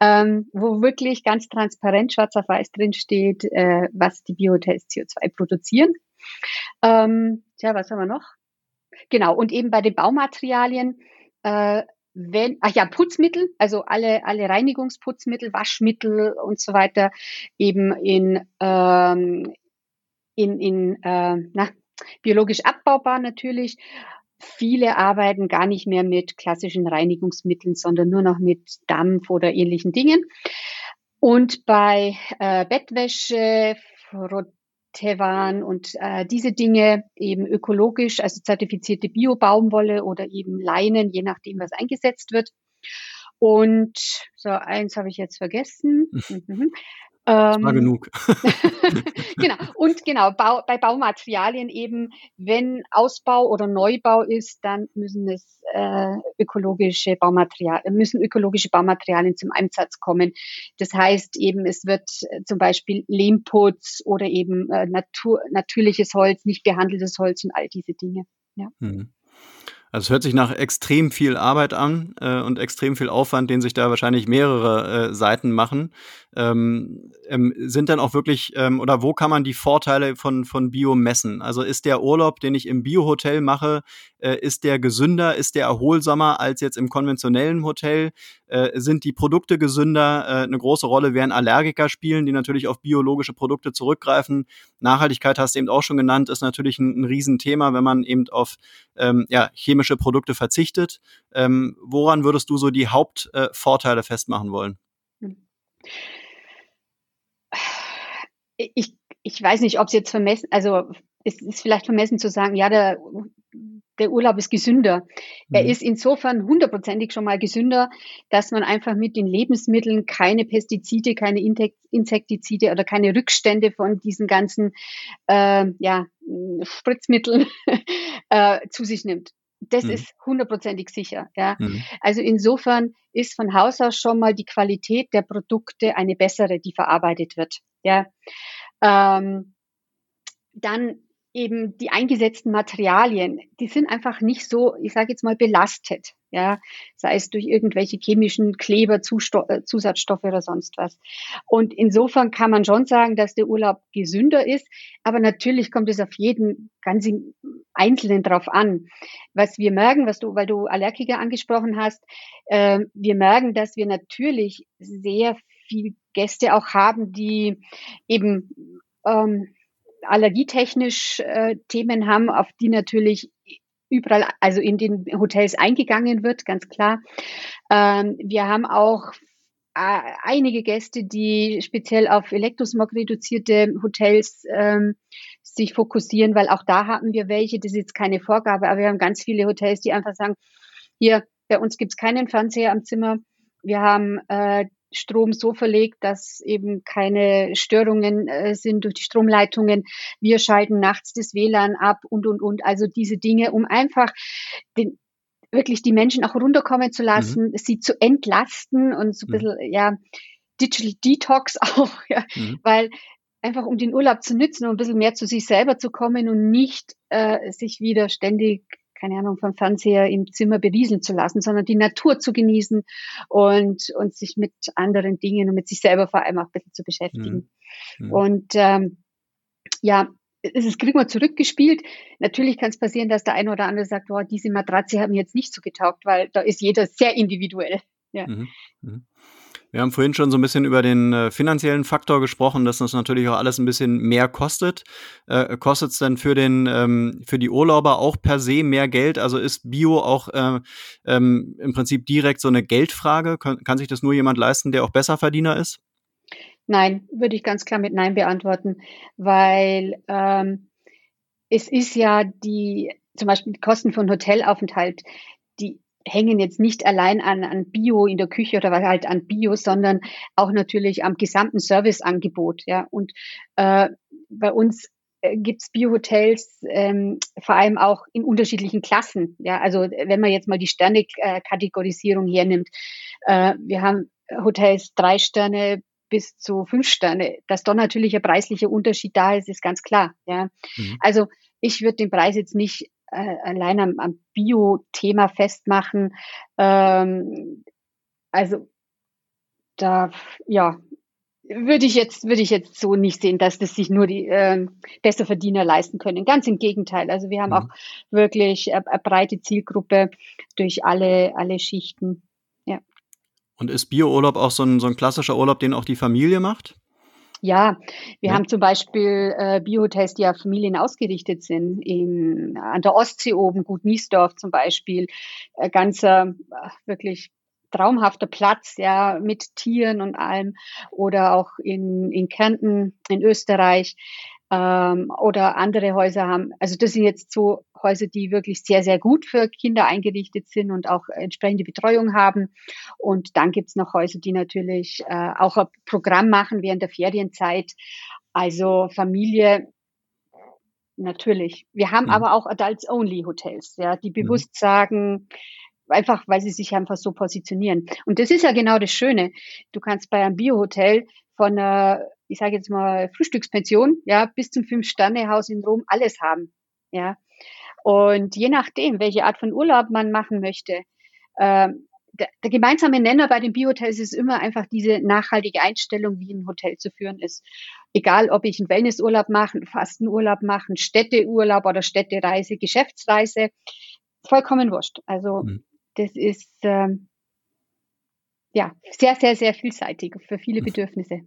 ähm, wo wirklich ganz transparent schwarz auf weiß drin steht, äh, was die Biohotels CO2 produzieren. Ähm, tja, was haben wir noch? Genau, und eben bei den Baumaterialien äh, wenn, ach ja, Putzmittel, also alle, alle Reinigungsputzmittel, Waschmittel und so weiter, eben in, ähm, in, in äh, na, biologisch abbaubar natürlich. Viele arbeiten gar nicht mehr mit klassischen Reinigungsmitteln, sondern nur noch mit Dampf oder ähnlichen Dingen. Und bei äh, Bettwäsche, Tevan und äh, diese Dinge eben ökologisch, also zertifizierte Bio-Baumwolle oder eben Leinen, je nachdem, was eingesetzt wird. Und so eins habe ich jetzt vergessen. Mhm. Das war ähm, genug. genau. Und genau, Bau, bei Baumaterialien eben, wenn Ausbau oder Neubau ist, dann müssen es äh, ökologische Baumaterialien, müssen ökologische Baumaterialien zum Einsatz kommen. Das heißt eben, es wird äh, zum Beispiel Lehmputz oder eben äh, Natur, natürliches Holz, nicht behandeltes Holz und all diese Dinge. Ja. Mhm. Also es hört sich nach extrem viel Arbeit an äh, und extrem viel Aufwand, den sich da wahrscheinlich mehrere äh, Seiten machen. Ähm, ähm, sind dann auch wirklich, ähm, oder wo kann man die Vorteile von, von Bio messen? Also ist der Urlaub, den ich im Bio-Hotel mache, äh, ist der gesünder, ist der erholsamer als jetzt im konventionellen Hotel? Äh, sind die Produkte gesünder? Äh, eine große Rolle werden Allergiker spielen, die natürlich auf biologische Produkte zurückgreifen. Nachhaltigkeit hast du eben auch schon genannt, ist natürlich ein, ein Riesenthema, wenn man eben auf ähm, ja, chemische Produkte verzichtet. Ähm, woran würdest du so die Hauptvorteile äh, festmachen wollen? Ich, ich weiß nicht, ob es jetzt vermessen, also es ist vielleicht vermessen zu sagen, ja, der, der Urlaub ist gesünder. Mhm. Er ist insofern hundertprozentig schon mal gesünder, dass man einfach mit den Lebensmitteln keine Pestizide, keine Insektizide oder keine Rückstände von diesen ganzen äh, ja, Spritzmitteln äh, zu sich nimmt. Das mhm. ist hundertprozentig sicher. Ja. Mhm. Also insofern ist von Haus aus schon mal die Qualität der Produkte eine bessere, die verarbeitet wird. Ja. Ähm, dann eben die eingesetzten Materialien, die sind einfach nicht so, ich sage jetzt mal, belastet, ja, sei es durch irgendwelche chemischen Kleber, äh, Zusatzstoffe oder sonst was. Und insofern kann man schon sagen, dass der Urlaub gesünder ist, aber natürlich kommt es auf jeden ganz im Einzelnen drauf an. Was wir merken, was du, weil du Allergiker angesprochen hast, äh, wir merken, dass wir natürlich sehr viel Gäste auch haben, die eben ähm, allergietechnisch äh, Themen haben, auf die natürlich überall, also in den Hotels eingegangen wird, ganz klar. Ähm, wir haben auch äh, einige Gäste, die speziell auf Elektrosmog reduzierte Hotels ähm, sich fokussieren, weil auch da haben wir welche, das ist jetzt keine Vorgabe, aber wir haben ganz viele Hotels, die einfach sagen, hier, bei uns gibt's keinen Fernseher am Zimmer. Wir haben äh, Strom so verlegt, dass eben keine Störungen äh, sind durch die Stromleitungen. Wir schalten nachts das WLAN ab und, und, und. Also diese Dinge, um einfach den, wirklich die Menschen auch runterkommen zu lassen, mhm. sie zu entlasten und so ein mhm. bisschen, mhm. ja, Digital Detox auch, ja, mhm. weil einfach um den Urlaub zu nützen und ein bisschen mehr zu sich selber zu kommen und nicht äh, sich wieder ständig keine Ahnung, vom Fernseher im Zimmer berieseln zu lassen, sondern die Natur zu genießen und, und sich mit anderen Dingen und mit sich selber vor allem auch ein bisschen zu beschäftigen. Mhm. Mhm. Und ähm, ja, es ist kriegen wir zurückgespielt. Natürlich kann es passieren, dass der eine oder andere sagt, boah, diese Matratze hat mir jetzt nicht so getaugt, weil da ist jeder sehr individuell. Ja. Mhm. Mhm. Wir haben vorhin schon so ein bisschen über den äh, finanziellen Faktor gesprochen, dass das natürlich auch alles ein bisschen mehr kostet. Äh, Kostet es denn für den ähm, für die Urlauber auch per se mehr Geld? Also ist Bio auch äh, ähm, im Prinzip direkt so eine Geldfrage? Kann, kann sich das nur jemand leisten, der auch Besserverdiener ist? Nein, würde ich ganz klar mit Nein beantworten, weil ähm, es ist ja die zum Beispiel die Kosten von Hotelaufenthalt, hängen jetzt nicht allein an, an Bio in der Küche oder halt an Bio, sondern auch natürlich am gesamten Serviceangebot. Ja. Und äh, bei uns äh, gibt's Bio-Hotels ähm, vor allem auch in unterschiedlichen Klassen. Ja, also wenn man jetzt mal die Sterne-Kategorisierung hernimmt, äh, wir haben Hotels drei Sterne bis zu fünf Sterne. Dass da natürlich ein preislicher Unterschied da ist, ist ganz klar. Ja, mhm. also ich würde den Preis jetzt nicht äh, allein am, am Bio-Thema festmachen. Ähm, also da, ja, würde ich jetzt würde ich jetzt so nicht sehen, dass das sich nur die äh, Besserverdiener leisten können. Ganz im Gegenteil. Also wir haben mhm. auch wirklich eine, eine breite Zielgruppe durch alle alle Schichten. Ja. Und ist Bio-Urlaub auch so ein, so ein klassischer Urlaub, den auch die Familie macht? Ja, wir ja. haben zum Beispiel äh, Biohotels, die auf Familien ausgerichtet sind. In, an der Ostsee oben, Gut Niesdorf zum Beispiel, äh, ganzer äh, wirklich traumhafter Platz, ja, mit Tieren und allem. Oder auch in, in Kärnten in Österreich ähm, oder andere Häuser haben. Also das sind jetzt so Häuser, die wirklich sehr, sehr gut für Kinder eingerichtet sind und auch entsprechende Betreuung haben. Und dann gibt's noch Häuser, die natürlich äh, auch ein Programm machen während der Ferienzeit. Also Familie natürlich. Wir haben mhm. aber auch Adults-Only-Hotels, ja, die mhm. bewusst mhm. sagen, einfach weil sie sich einfach so positionieren. Und das ist ja genau das Schöne. Du kannst bei einem Biohotel von einer ich sage jetzt mal, Frühstückspension, ja, bis zum Fünf-Sterne-Haus in Rom alles haben, ja. Und je nachdem, welche Art von Urlaub man machen möchte, ähm, der, der gemeinsame Nenner bei den Biohotels ist immer einfach diese nachhaltige Einstellung, wie ein Hotel zu führen ist. Egal, ob ich einen Wellnessurlaub mache, einen Fastenurlaub mache, einen Städteurlaub oder Städtereise, Geschäftsreise, vollkommen wurscht. Also mhm. das ist ähm, ja, sehr, sehr, sehr vielseitig für viele Bedürfnisse.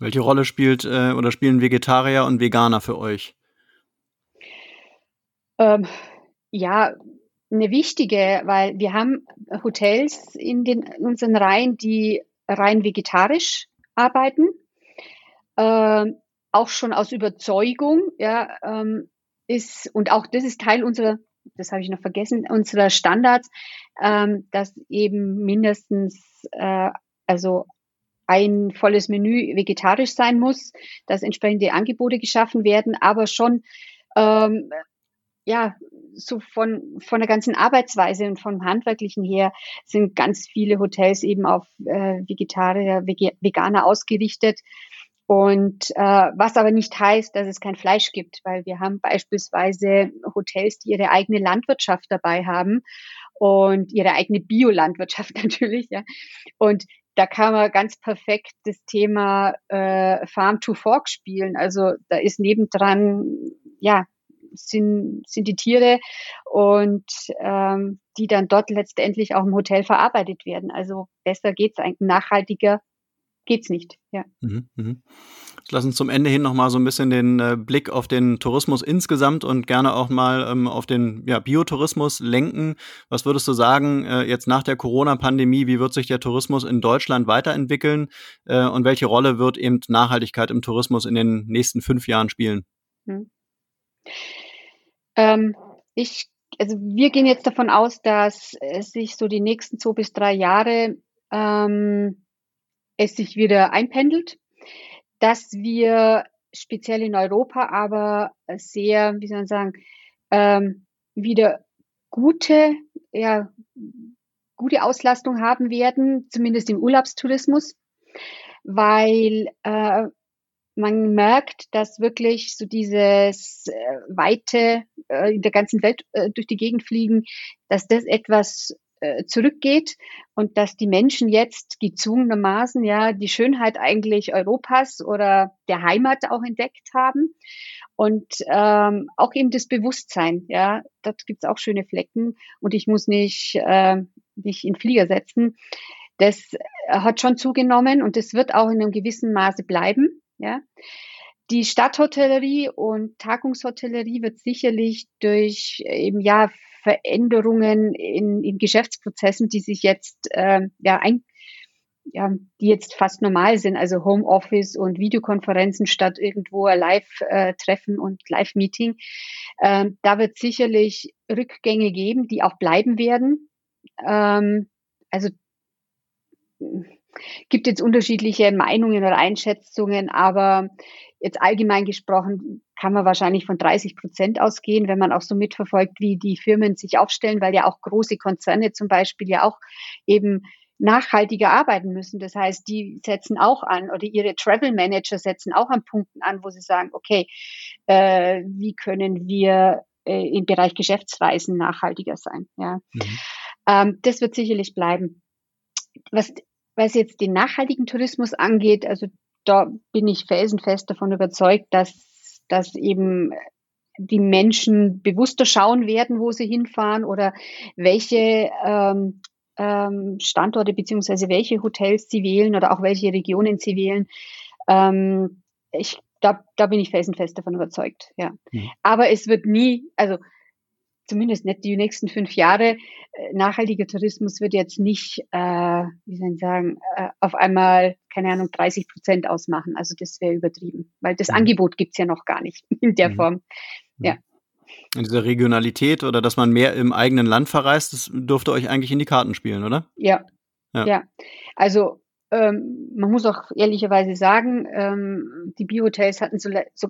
Welche Rolle spielt äh, oder spielen Vegetarier und Veganer für euch? Ähm, ja, eine wichtige, weil wir haben Hotels in, den, in unseren Reihen, die rein vegetarisch arbeiten, äh, auch schon aus Überzeugung, ja, ähm, ist, und auch das ist Teil unserer, das habe ich noch vergessen, unserer Standards, ähm, dass eben mindestens, äh, also ein volles Menü vegetarisch sein muss, dass entsprechende Angebote geschaffen werden, aber schon ähm, ja, so von, von der ganzen Arbeitsweise und vom Handwerklichen her sind ganz viele Hotels eben auf äh, Vegetarier, Vege Veganer ausgerichtet. Und äh, was aber nicht heißt, dass es kein Fleisch gibt, weil wir haben beispielsweise Hotels, die ihre eigene Landwirtschaft dabei haben und ihre eigene Biolandwirtschaft natürlich, ja. Und da kann man ganz perfekt das Thema äh, Farm to Fork spielen. Also da ist nebendran, ja, sind, sind die Tiere und ähm, die dann dort letztendlich auch im Hotel verarbeitet werden. Also besser geht's eigentlich, nachhaltiger geht's nicht. Ja. Mhm, mh. Lass uns zum Ende hin noch mal so ein bisschen den äh, Blick auf den Tourismus insgesamt und gerne auch mal ähm, auf den ja, Biotourismus lenken. Was würdest du sagen, äh, jetzt nach der Corona-Pandemie, wie wird sich der Tourismus in Deutschland weiterentwickeln äh, und welche Rolle wird eben Nachhaltigkeit im Tourismus in den nächsten fünf Jahren spielen? Hm. Ähm, ich, also wir gehen jetzt davon aus, dass es sich so die nächsten zwei bis drei Jahre ähm, es sich wieder einpendelt, dass wir speziell in Europa aber sehr, wie soll man sagen, ähm, wieder gute, ja, gute Auslastung haben werden, zumindest im Urlaubstourismus, weil äh, man merkt, dass wirklich so dieses äh, weite äh, in der ganzen Welt äh, durch die Gegend fliegen, dass das etwas äh, zurückgeht und dass die Menschen jetzt gezwungenermaßen ja die Schönheit eigentlich Europas oder der Heimat auch entdeckt haben und ähm, auch eben das Bewusstsein, ja, dort gibt's auch schöne Flecken und ich muss nicht äh, in Flieger setzen. Das hat schon zugenommen und es wird auch in einem gewissen Maße bleiben. Ja. Die Stadthotellerie und Tagungshotellerie wird sicherlich durch eben ja Veränderungen in, in Geschäftsprozessen, die sich jetzt äh, ja, ein, ja, die jetzt fast normal sind, also Homeoffice und Videokonferenzen statt irgendwo Live-Treffen und Live-Meeting. Äh, da wird sicherlich Rückgänge geben, die auch bleiben werden. Ähm, also gibt jetzt unterschiedliche Meinungen oder Einschätzungen, aber jetzt allgemein gesprochen kann man wahrscheinlich von 30 Prozent ausgehen, wenn man auch so mitverfolgt, wie die Firmen sich aufstellen, weil ja auch große Konzerne zum Beispiel ja auch eben nachhaltiger arbeiten müssen. Das heißt, die setzen auch an oder ihre Travel Manager setzen auch an Punkten an, wo sie sagen, okay, äh, wie können wir äh, im Bereich Geschäftsweisen nachhaltiger sein? Ja, mhm. ähm, das wird sicherlich bleiben. Was was jetzt den nachhaltigen Tourismus angeht, also da bin ich felsenfest davon überzeugt, dass, dass eben die Menschen bewusster schauen werden, wo sie hinfahren oder welche ähm, ähm, Standorte beziehungsweise welche Hotels sie wählen oder auch welche Regionen sie wählen. Ähm, ich, da, da bin ich felsenfest davon überzeugt, ja. Mhm. Aber es wird nie, also zumindest nicht die nächsten fünf Jahre, äh, nachhaltiger Tourismus wird jetzt nicht, äh, wie soll ich sagen, äh, auf einmal, keine Ahnung, 30 Prozent ausmachen. Also das wäre übertrieben, weil das mhm. Angebot gibt's ja noch gar nicht in der mhm. Form. Ja. In dieser Regionalität oder dass man mehr im eigenen Land verreist, das dürfte euch eigentlich in die Karten spielen, oder? Ja. Ja. ja. Also ähm, man muss auch ehrlicherweise sagen, ähm, die Biohotels hatten so, so,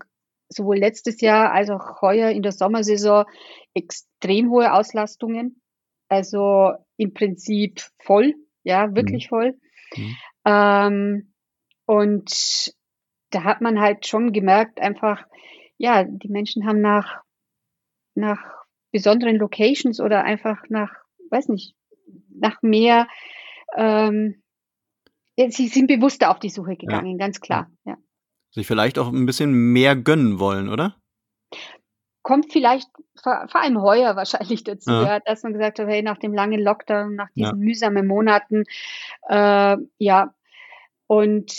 sowohl letztes Jahr als auch heuer in der Sommersaison extrem hohe Auslastungen. Also im Prinzip voll, ja, wirklich mhm. voll. Mhm. Ähm, und da hat man halt schon gemerkt, einfach, ja, die Menschen haben nach, nach besonderen Locations oder einfach nach, weiß nicht, nach mehr, ähm, sie sind bewusster auf die Suche gegangen, ja. ganz klar, ja sich vielleicht auch ein bisschen mehr gönnen wollen, oder? Kommt vielleicht vor, vor allem heuer wahrscheinlich dazu, ja. ja. dass man gesagt hat, hey, nach dem langen Lockdown, nach diesen ja. mühsamen Monaten, äh, ja, und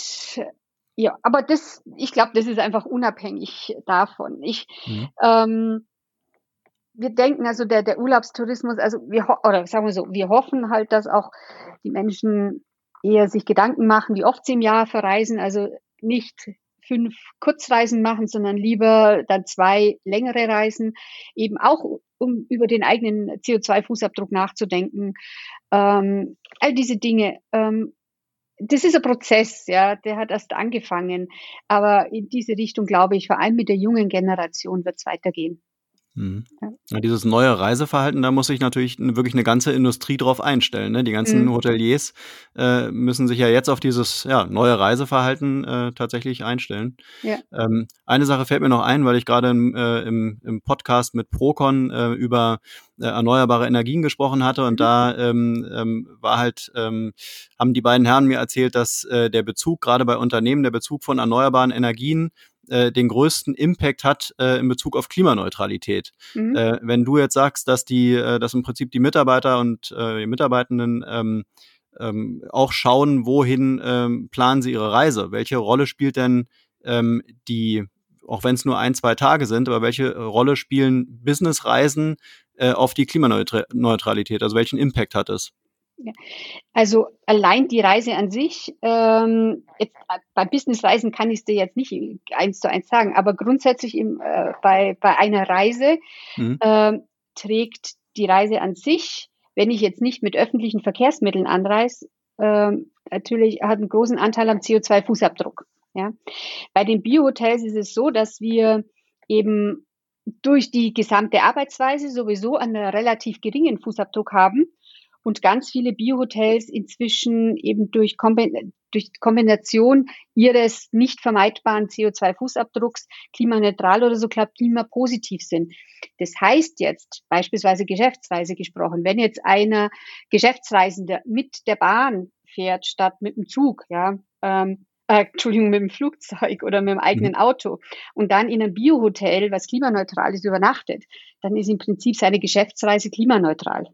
ja, aber das, ich glaube, das ist einfach unabhängig davon. Ich, mhm. ähm, wir denken also der, der Urlaubstourismus, also wir oder sagen wir so, wir hoffen halt, dass auch die Menschen eher sich Gedanken machen, wie oft sie im Jahr verreisen, also nicht fünf Kurzreisen machen, sondern lieber dann zwei längere Reisen, eben auch um über den eigenen CO2-Fußabdruck nachzudenken. Ähm, all diese Dinge. Ähm, das ist ein Prozess, ja, der hat erst angefangen. Aber in diese Richtung glaube ich, vor allem mit der jungen Generation wird es weitergehen. Mhm. Ja, dieses neue Reiseverhalten, da muss sich natürlich wirklich eine ganze Industrie drauf einstellen. Ne? Die ganzen mhm. Hoteliers äh, müssen sich ja jetzt auf dieses ja, neue Reiseverhalten äh, tatsächlich einstellen. Ja. Ähm, eine Sache fällt mir noch ein, weil ich gerade im, äh, im, im, Podcast mit Procon äh, über äh, erneuerbare Energien gesprochen hatte und mhm. da ähm, ähm, war halt, ähm, haben die beiden Herren mir erzählt, dass äh, der Bezug, gerade bei Unternehmen, der Bezug von erneuerbaren Energien äh, den größten Impact hat äh, in Bezug auf Klimaneutralität. Mhm. Äh, wenn du jetzt sagst, dass die, äh, dass im Prinzip die Mitarbeiter und äh, die Mitarbeitenden ähm, ähm, auch schauen, wohin ähm, planen sie ihre Reise? Welche Rolle spielt denn ähm, die, auch wenn es nur ein, zwei Tage sind, aber welche Rolle spielen Businessreisen äh, auf die Klimaneutralität? Also welchen Impact hat es? Also allein die Reise an sich, ähm, jetzt, bei Businessreisen kann ich es dir jetzt nicht eins zu eins sagen, aber grundsätzlich im, äh, bei, bei einer Reise mhm. äh, trägt die Reise an sich, wenn ich jetzt nicht mit öffentlichen Verkehrsmitteln anreise, äh, natürlich hat einen großen Anteil am CO2-Fußabdruck. Ja. Bei den Biohotels ist es so, dass wir eben durch die gesamte Arbeitsweise sowieso einen relativ geringen Fußabdruck haben und ganz viele Biohotels inzwischen eben durch, Kombin durch Kombination ihres nicht vermeidbaren CO2-Fußabdrucks klimaneutral oder so klimapositiv sind. Das heißt jetzt beispielsweise Geschäftsreise gesprochen, wenn jetzt einer Geschäftsreisender mit der Bahn fährt statt mit dem Zug, ja, ähm, äh, Entschuldigung, mit dem Flugzeug oder mit dem eigenen mhm. Auto und dann in einem Biohotel, was klimaneutral ist, übernachtet, dann ist im Prinzip seine Geschäftsreise klimaneutral.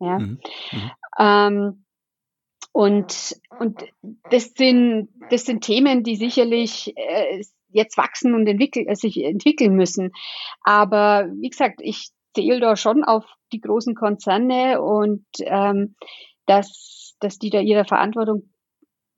Ja. Mhm. Mhm. Ähm, und, und das sind, das sind Themen, die sicherlich äh, jetzt wachsen und entwickeln, äh, sich entwickeln müssen. Aber wie gesagt, ich zähle da schon auf die großen Konzerne und ähm, dass, dass die da ihrer Verantwortung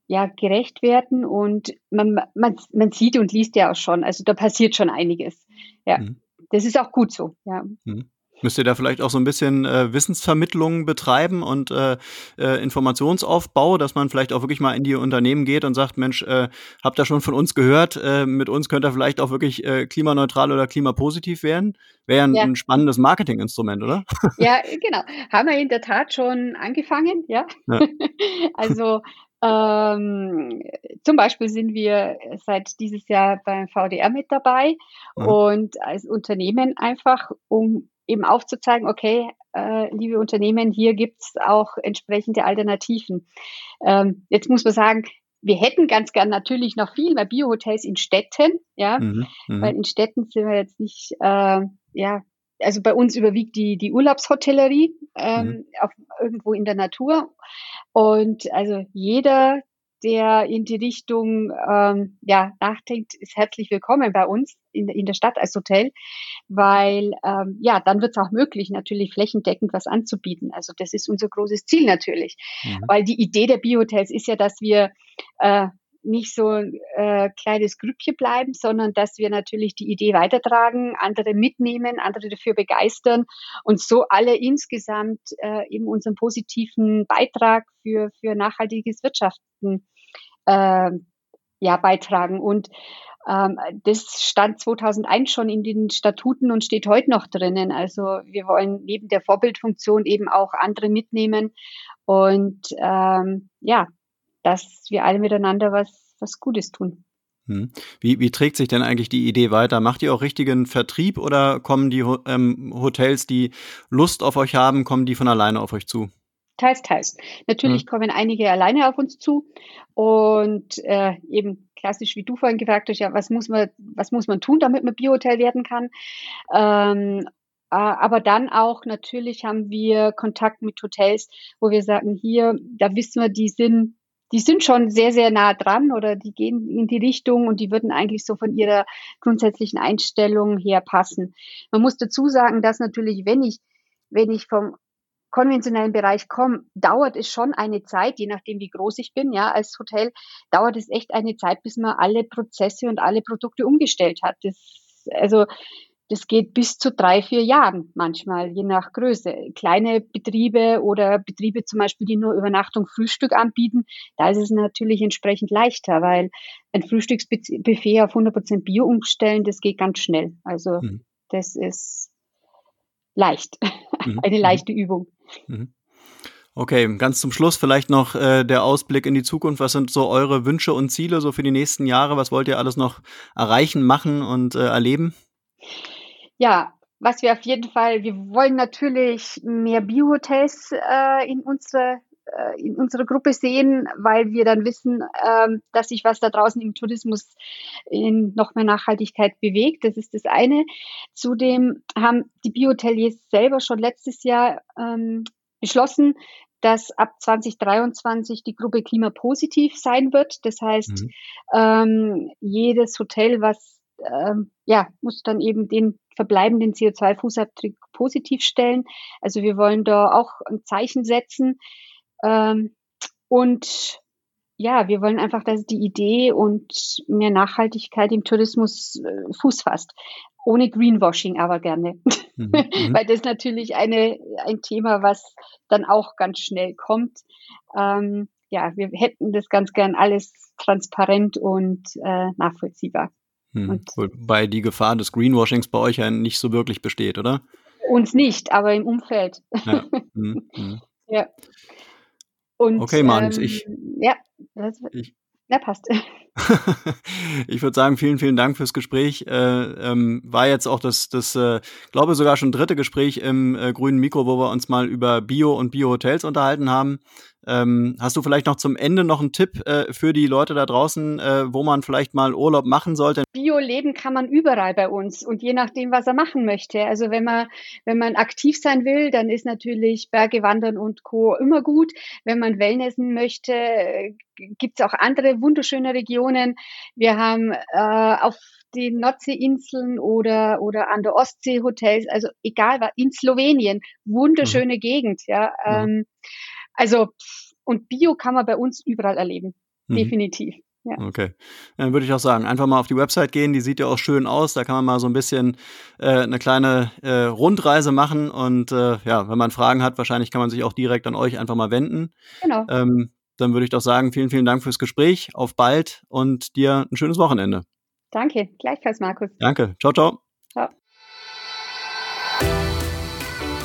ja gerecht werden und man, man, man sieht und liest ja auch schon, also da passiert schon einiges. Ja, mhm. das ist auch gut so. Ja. Mhm. Müsst ihr da vielleicht auch so ein bisschen äh, Wissensvermittlung betreiben und äh, äh, Informationsaufbau, dass man vielleicht auch wirklich mal in die Unternehmen geht und sagt, Mensch, äh, habt ihr schon von uns gehört, äh, mit uns könnt ihr vielleicht auch wirklich äh, klimaneutral oder klimapositiv werden? Wäre ein, ja. ein spannendes Marketinginstrument, oder? Ja, genau. Haben wir in der Tat schon angefangen, ja. ja. also ähm, zum Beispiel sind wir seit dieses Jahr beim VDR mit dabei mhm. und als Unternehmen einfach, um eben aufzuzeigen, okay, äh, liebe Unternehmen, hier gibt's auch entsprechende Alternativen. Ähm, jetzt muss man sagen, wir hätten ganz gern natürlich noch viel mehr Biohotels in Städten, ja, mhm, mhm, weil in Städten sind wir jetzt nicht, äh, ja, also bei uns überwiegt die, die Urlaubshotellerie ähm, mhm. auf, irgendwo in der Natur. Und also jeder, der in die Richtung ähm, ja, nachdenkt, ist herzlich willkommen bei uns in, in der Stadt als Hotel, weil ähm, ja, dann wird es auch möglich, natürlich flächendeckend was anzubieten. Also das ist unser großes Ziel natürlich. Mhm. Weil die Idee der Biohotels ist ja, dass wir äh, nicht so ein äh, kleines Grüppchen bleiben, sondern dass wir natürlich die Idee weitertragen, andere mitnehmen, andere dafür begeistern und so alle insgesamt äh, eben unseren positiven Beitrag für, für nachhaltiges Wirtschaften äh, ja, beitragen. Und ähm, das stand 2001 schon in den Statuten und steht heute noch drinnen. Also wir wollen neben der Vorbildfunktion eben auch andere mitnehmen und ähm, ja, dass wir alle miteinander was, was Gutes tun. Hm. Wie, wie trägt sich denn eigentlich die Idee weiter? Macht ihr auch richtigen Vertrieb oder kommen die ähm, Hotels, die Lust auf euch haben, kommen die von alleine auf euch zu? Teils, teils. Natürlich mhm. kommen einige alleine auf uns zu und äh, eben klassisch, wie du vorhin gefragt hast, ja, was muss man, was muss man tun, damit man Biohotel werden kann? Ähm, aber dann auch natürlich haben wir Kontakt mit Hotels, wo wir sagen, hier, da wissen wir, die sind, die sind schon sehr, sehr nah dran oder die gehen in die Richtung und die würden eigentlich so von ihrer grundsätzlichen Einstellung her passen. Man muss dazu sagen, dass natürlich, wenn ich, wenn ich vom konventionellen Bereich komme, dauert es schon eine Zeit, je nachdem wie groß ich bin, ja, als Hotel, dauert es echt eine Zeit, bis man alle Prozesse und alle Produkte umgestellt hat. Das, also, das geht bis zu drei, vier Jahren manchmal, je nach Größe. Kleine Betriebe oder Betriebe zum Beispiel, die nur Übernachtung, Frühstück anbieten, da ist es natürlich entsprechend leichter, weil ein Frühstücksbuffet auf 100% Bio umstellen, das geht ganz schnell. Also mhm. das ist leicht, mhm. eine leichte Übung. Mhm. Okay, ganz zum Schluss vielleicht noch äh, der Ausblick in die Zukunft. Was sind so eure Wünsche und Ziele so für die nächsten Jahre? Was wollt ihr alles noch erreichen, machen und äh, erleben? Ja, was wir auf jeden Fall, wir wollen natürlich mehr Biohotels äh, in unsere äh, in unserer Gruppe sehen, weil wir dann wissen, ähm, dass sich was da draußen im Tourismus in noch mehr Nachhaltigkeit bewegt. Das ist das eine. Zudem haben die Biohoteliers selber schon letztes Jahr ähm, beschlossen, dass ab 2023 die Gruppe klimapositiv sein wird. Das heißt, mhm. ähm, jedes Hotel, was ähm, ja, muss dann eben den verbleibenden CO2-Fußabdruck positiv stellen. Also wir wollen da auch ein Zeichen setzen. Ähm, und ja, wir wollen einfach, dass die Idee und mehr Nachhaltigkeit im Tourismus äh, Fuß fasst. Ohne Greenwashing aber gerne. Mhm. mhm. Weil das natürlich eine, ein Thema, was dann auch ganz schnell kommt. Ähm, ja, wir hätten das ganz gern alles transparent und äh, nachvollziehbar. Und Wobei die Gefahr des Greenwashings bei euch ja nicht so wirklich besteht, oder? Uns nicht, aber im Umfeld. Ja. Mhm. mhm. ja. Und, okay, Mann, ähm, ich. Ja, das, ich, ja, passt. ich würde sagen, vielen, vielen Dank fürs Gespräch. Äh, ähm, war jetzt auch das, das äh, glaube sogar schon dritte Gespräch im äh, grünen Mikro, wo wir uns mal über Bio und Bio-Hotels unterhalten haben. Ähm, hast du vielleicht noch zum Ende noch einen Tipp äh, für die Leute da draußen, äh, wo man vielleicht mal Urlaub machen sollte? Bio-Leben kann man überall bei uns und je nachdem, was er machen möchte. Also wenn man, wenn man aktiv sein will, dann ist natürlich Berge wandern und Co. immer gut. Wenn man Wellnessen möchte, gibt es auch andere wunderschöne Regionen. Wir haben äh, auf den Nordseeinseln oder, oder an der Ostsee Hotels, also egal was, in Slowenien, wunderschöne mhm. Gegend, ja. Ähm, also, und Bio kann man bei uns überall erleben. Mhm. Definitiv. Ja. Okay. Dann würde ich auch sagen, einfach mal auf die Website gehen, die sieht ja auch schön aus. Da kann man mal so ein bisschen äh, eine kleine äh, Rundreise machen. Und äh, ja, wenn man Fragen hat, wahrscheinlich kann man sich auch direkt an euch einfach mal wenden. Genau. Ähm, dann würde ich doch sagen, vielen, vielen Dank fürs Gespräch. Auf bald und dir ein schönes Wochenende. Danke, gleichfalls, Markus. Danke. Ciao, ciao. Ciao.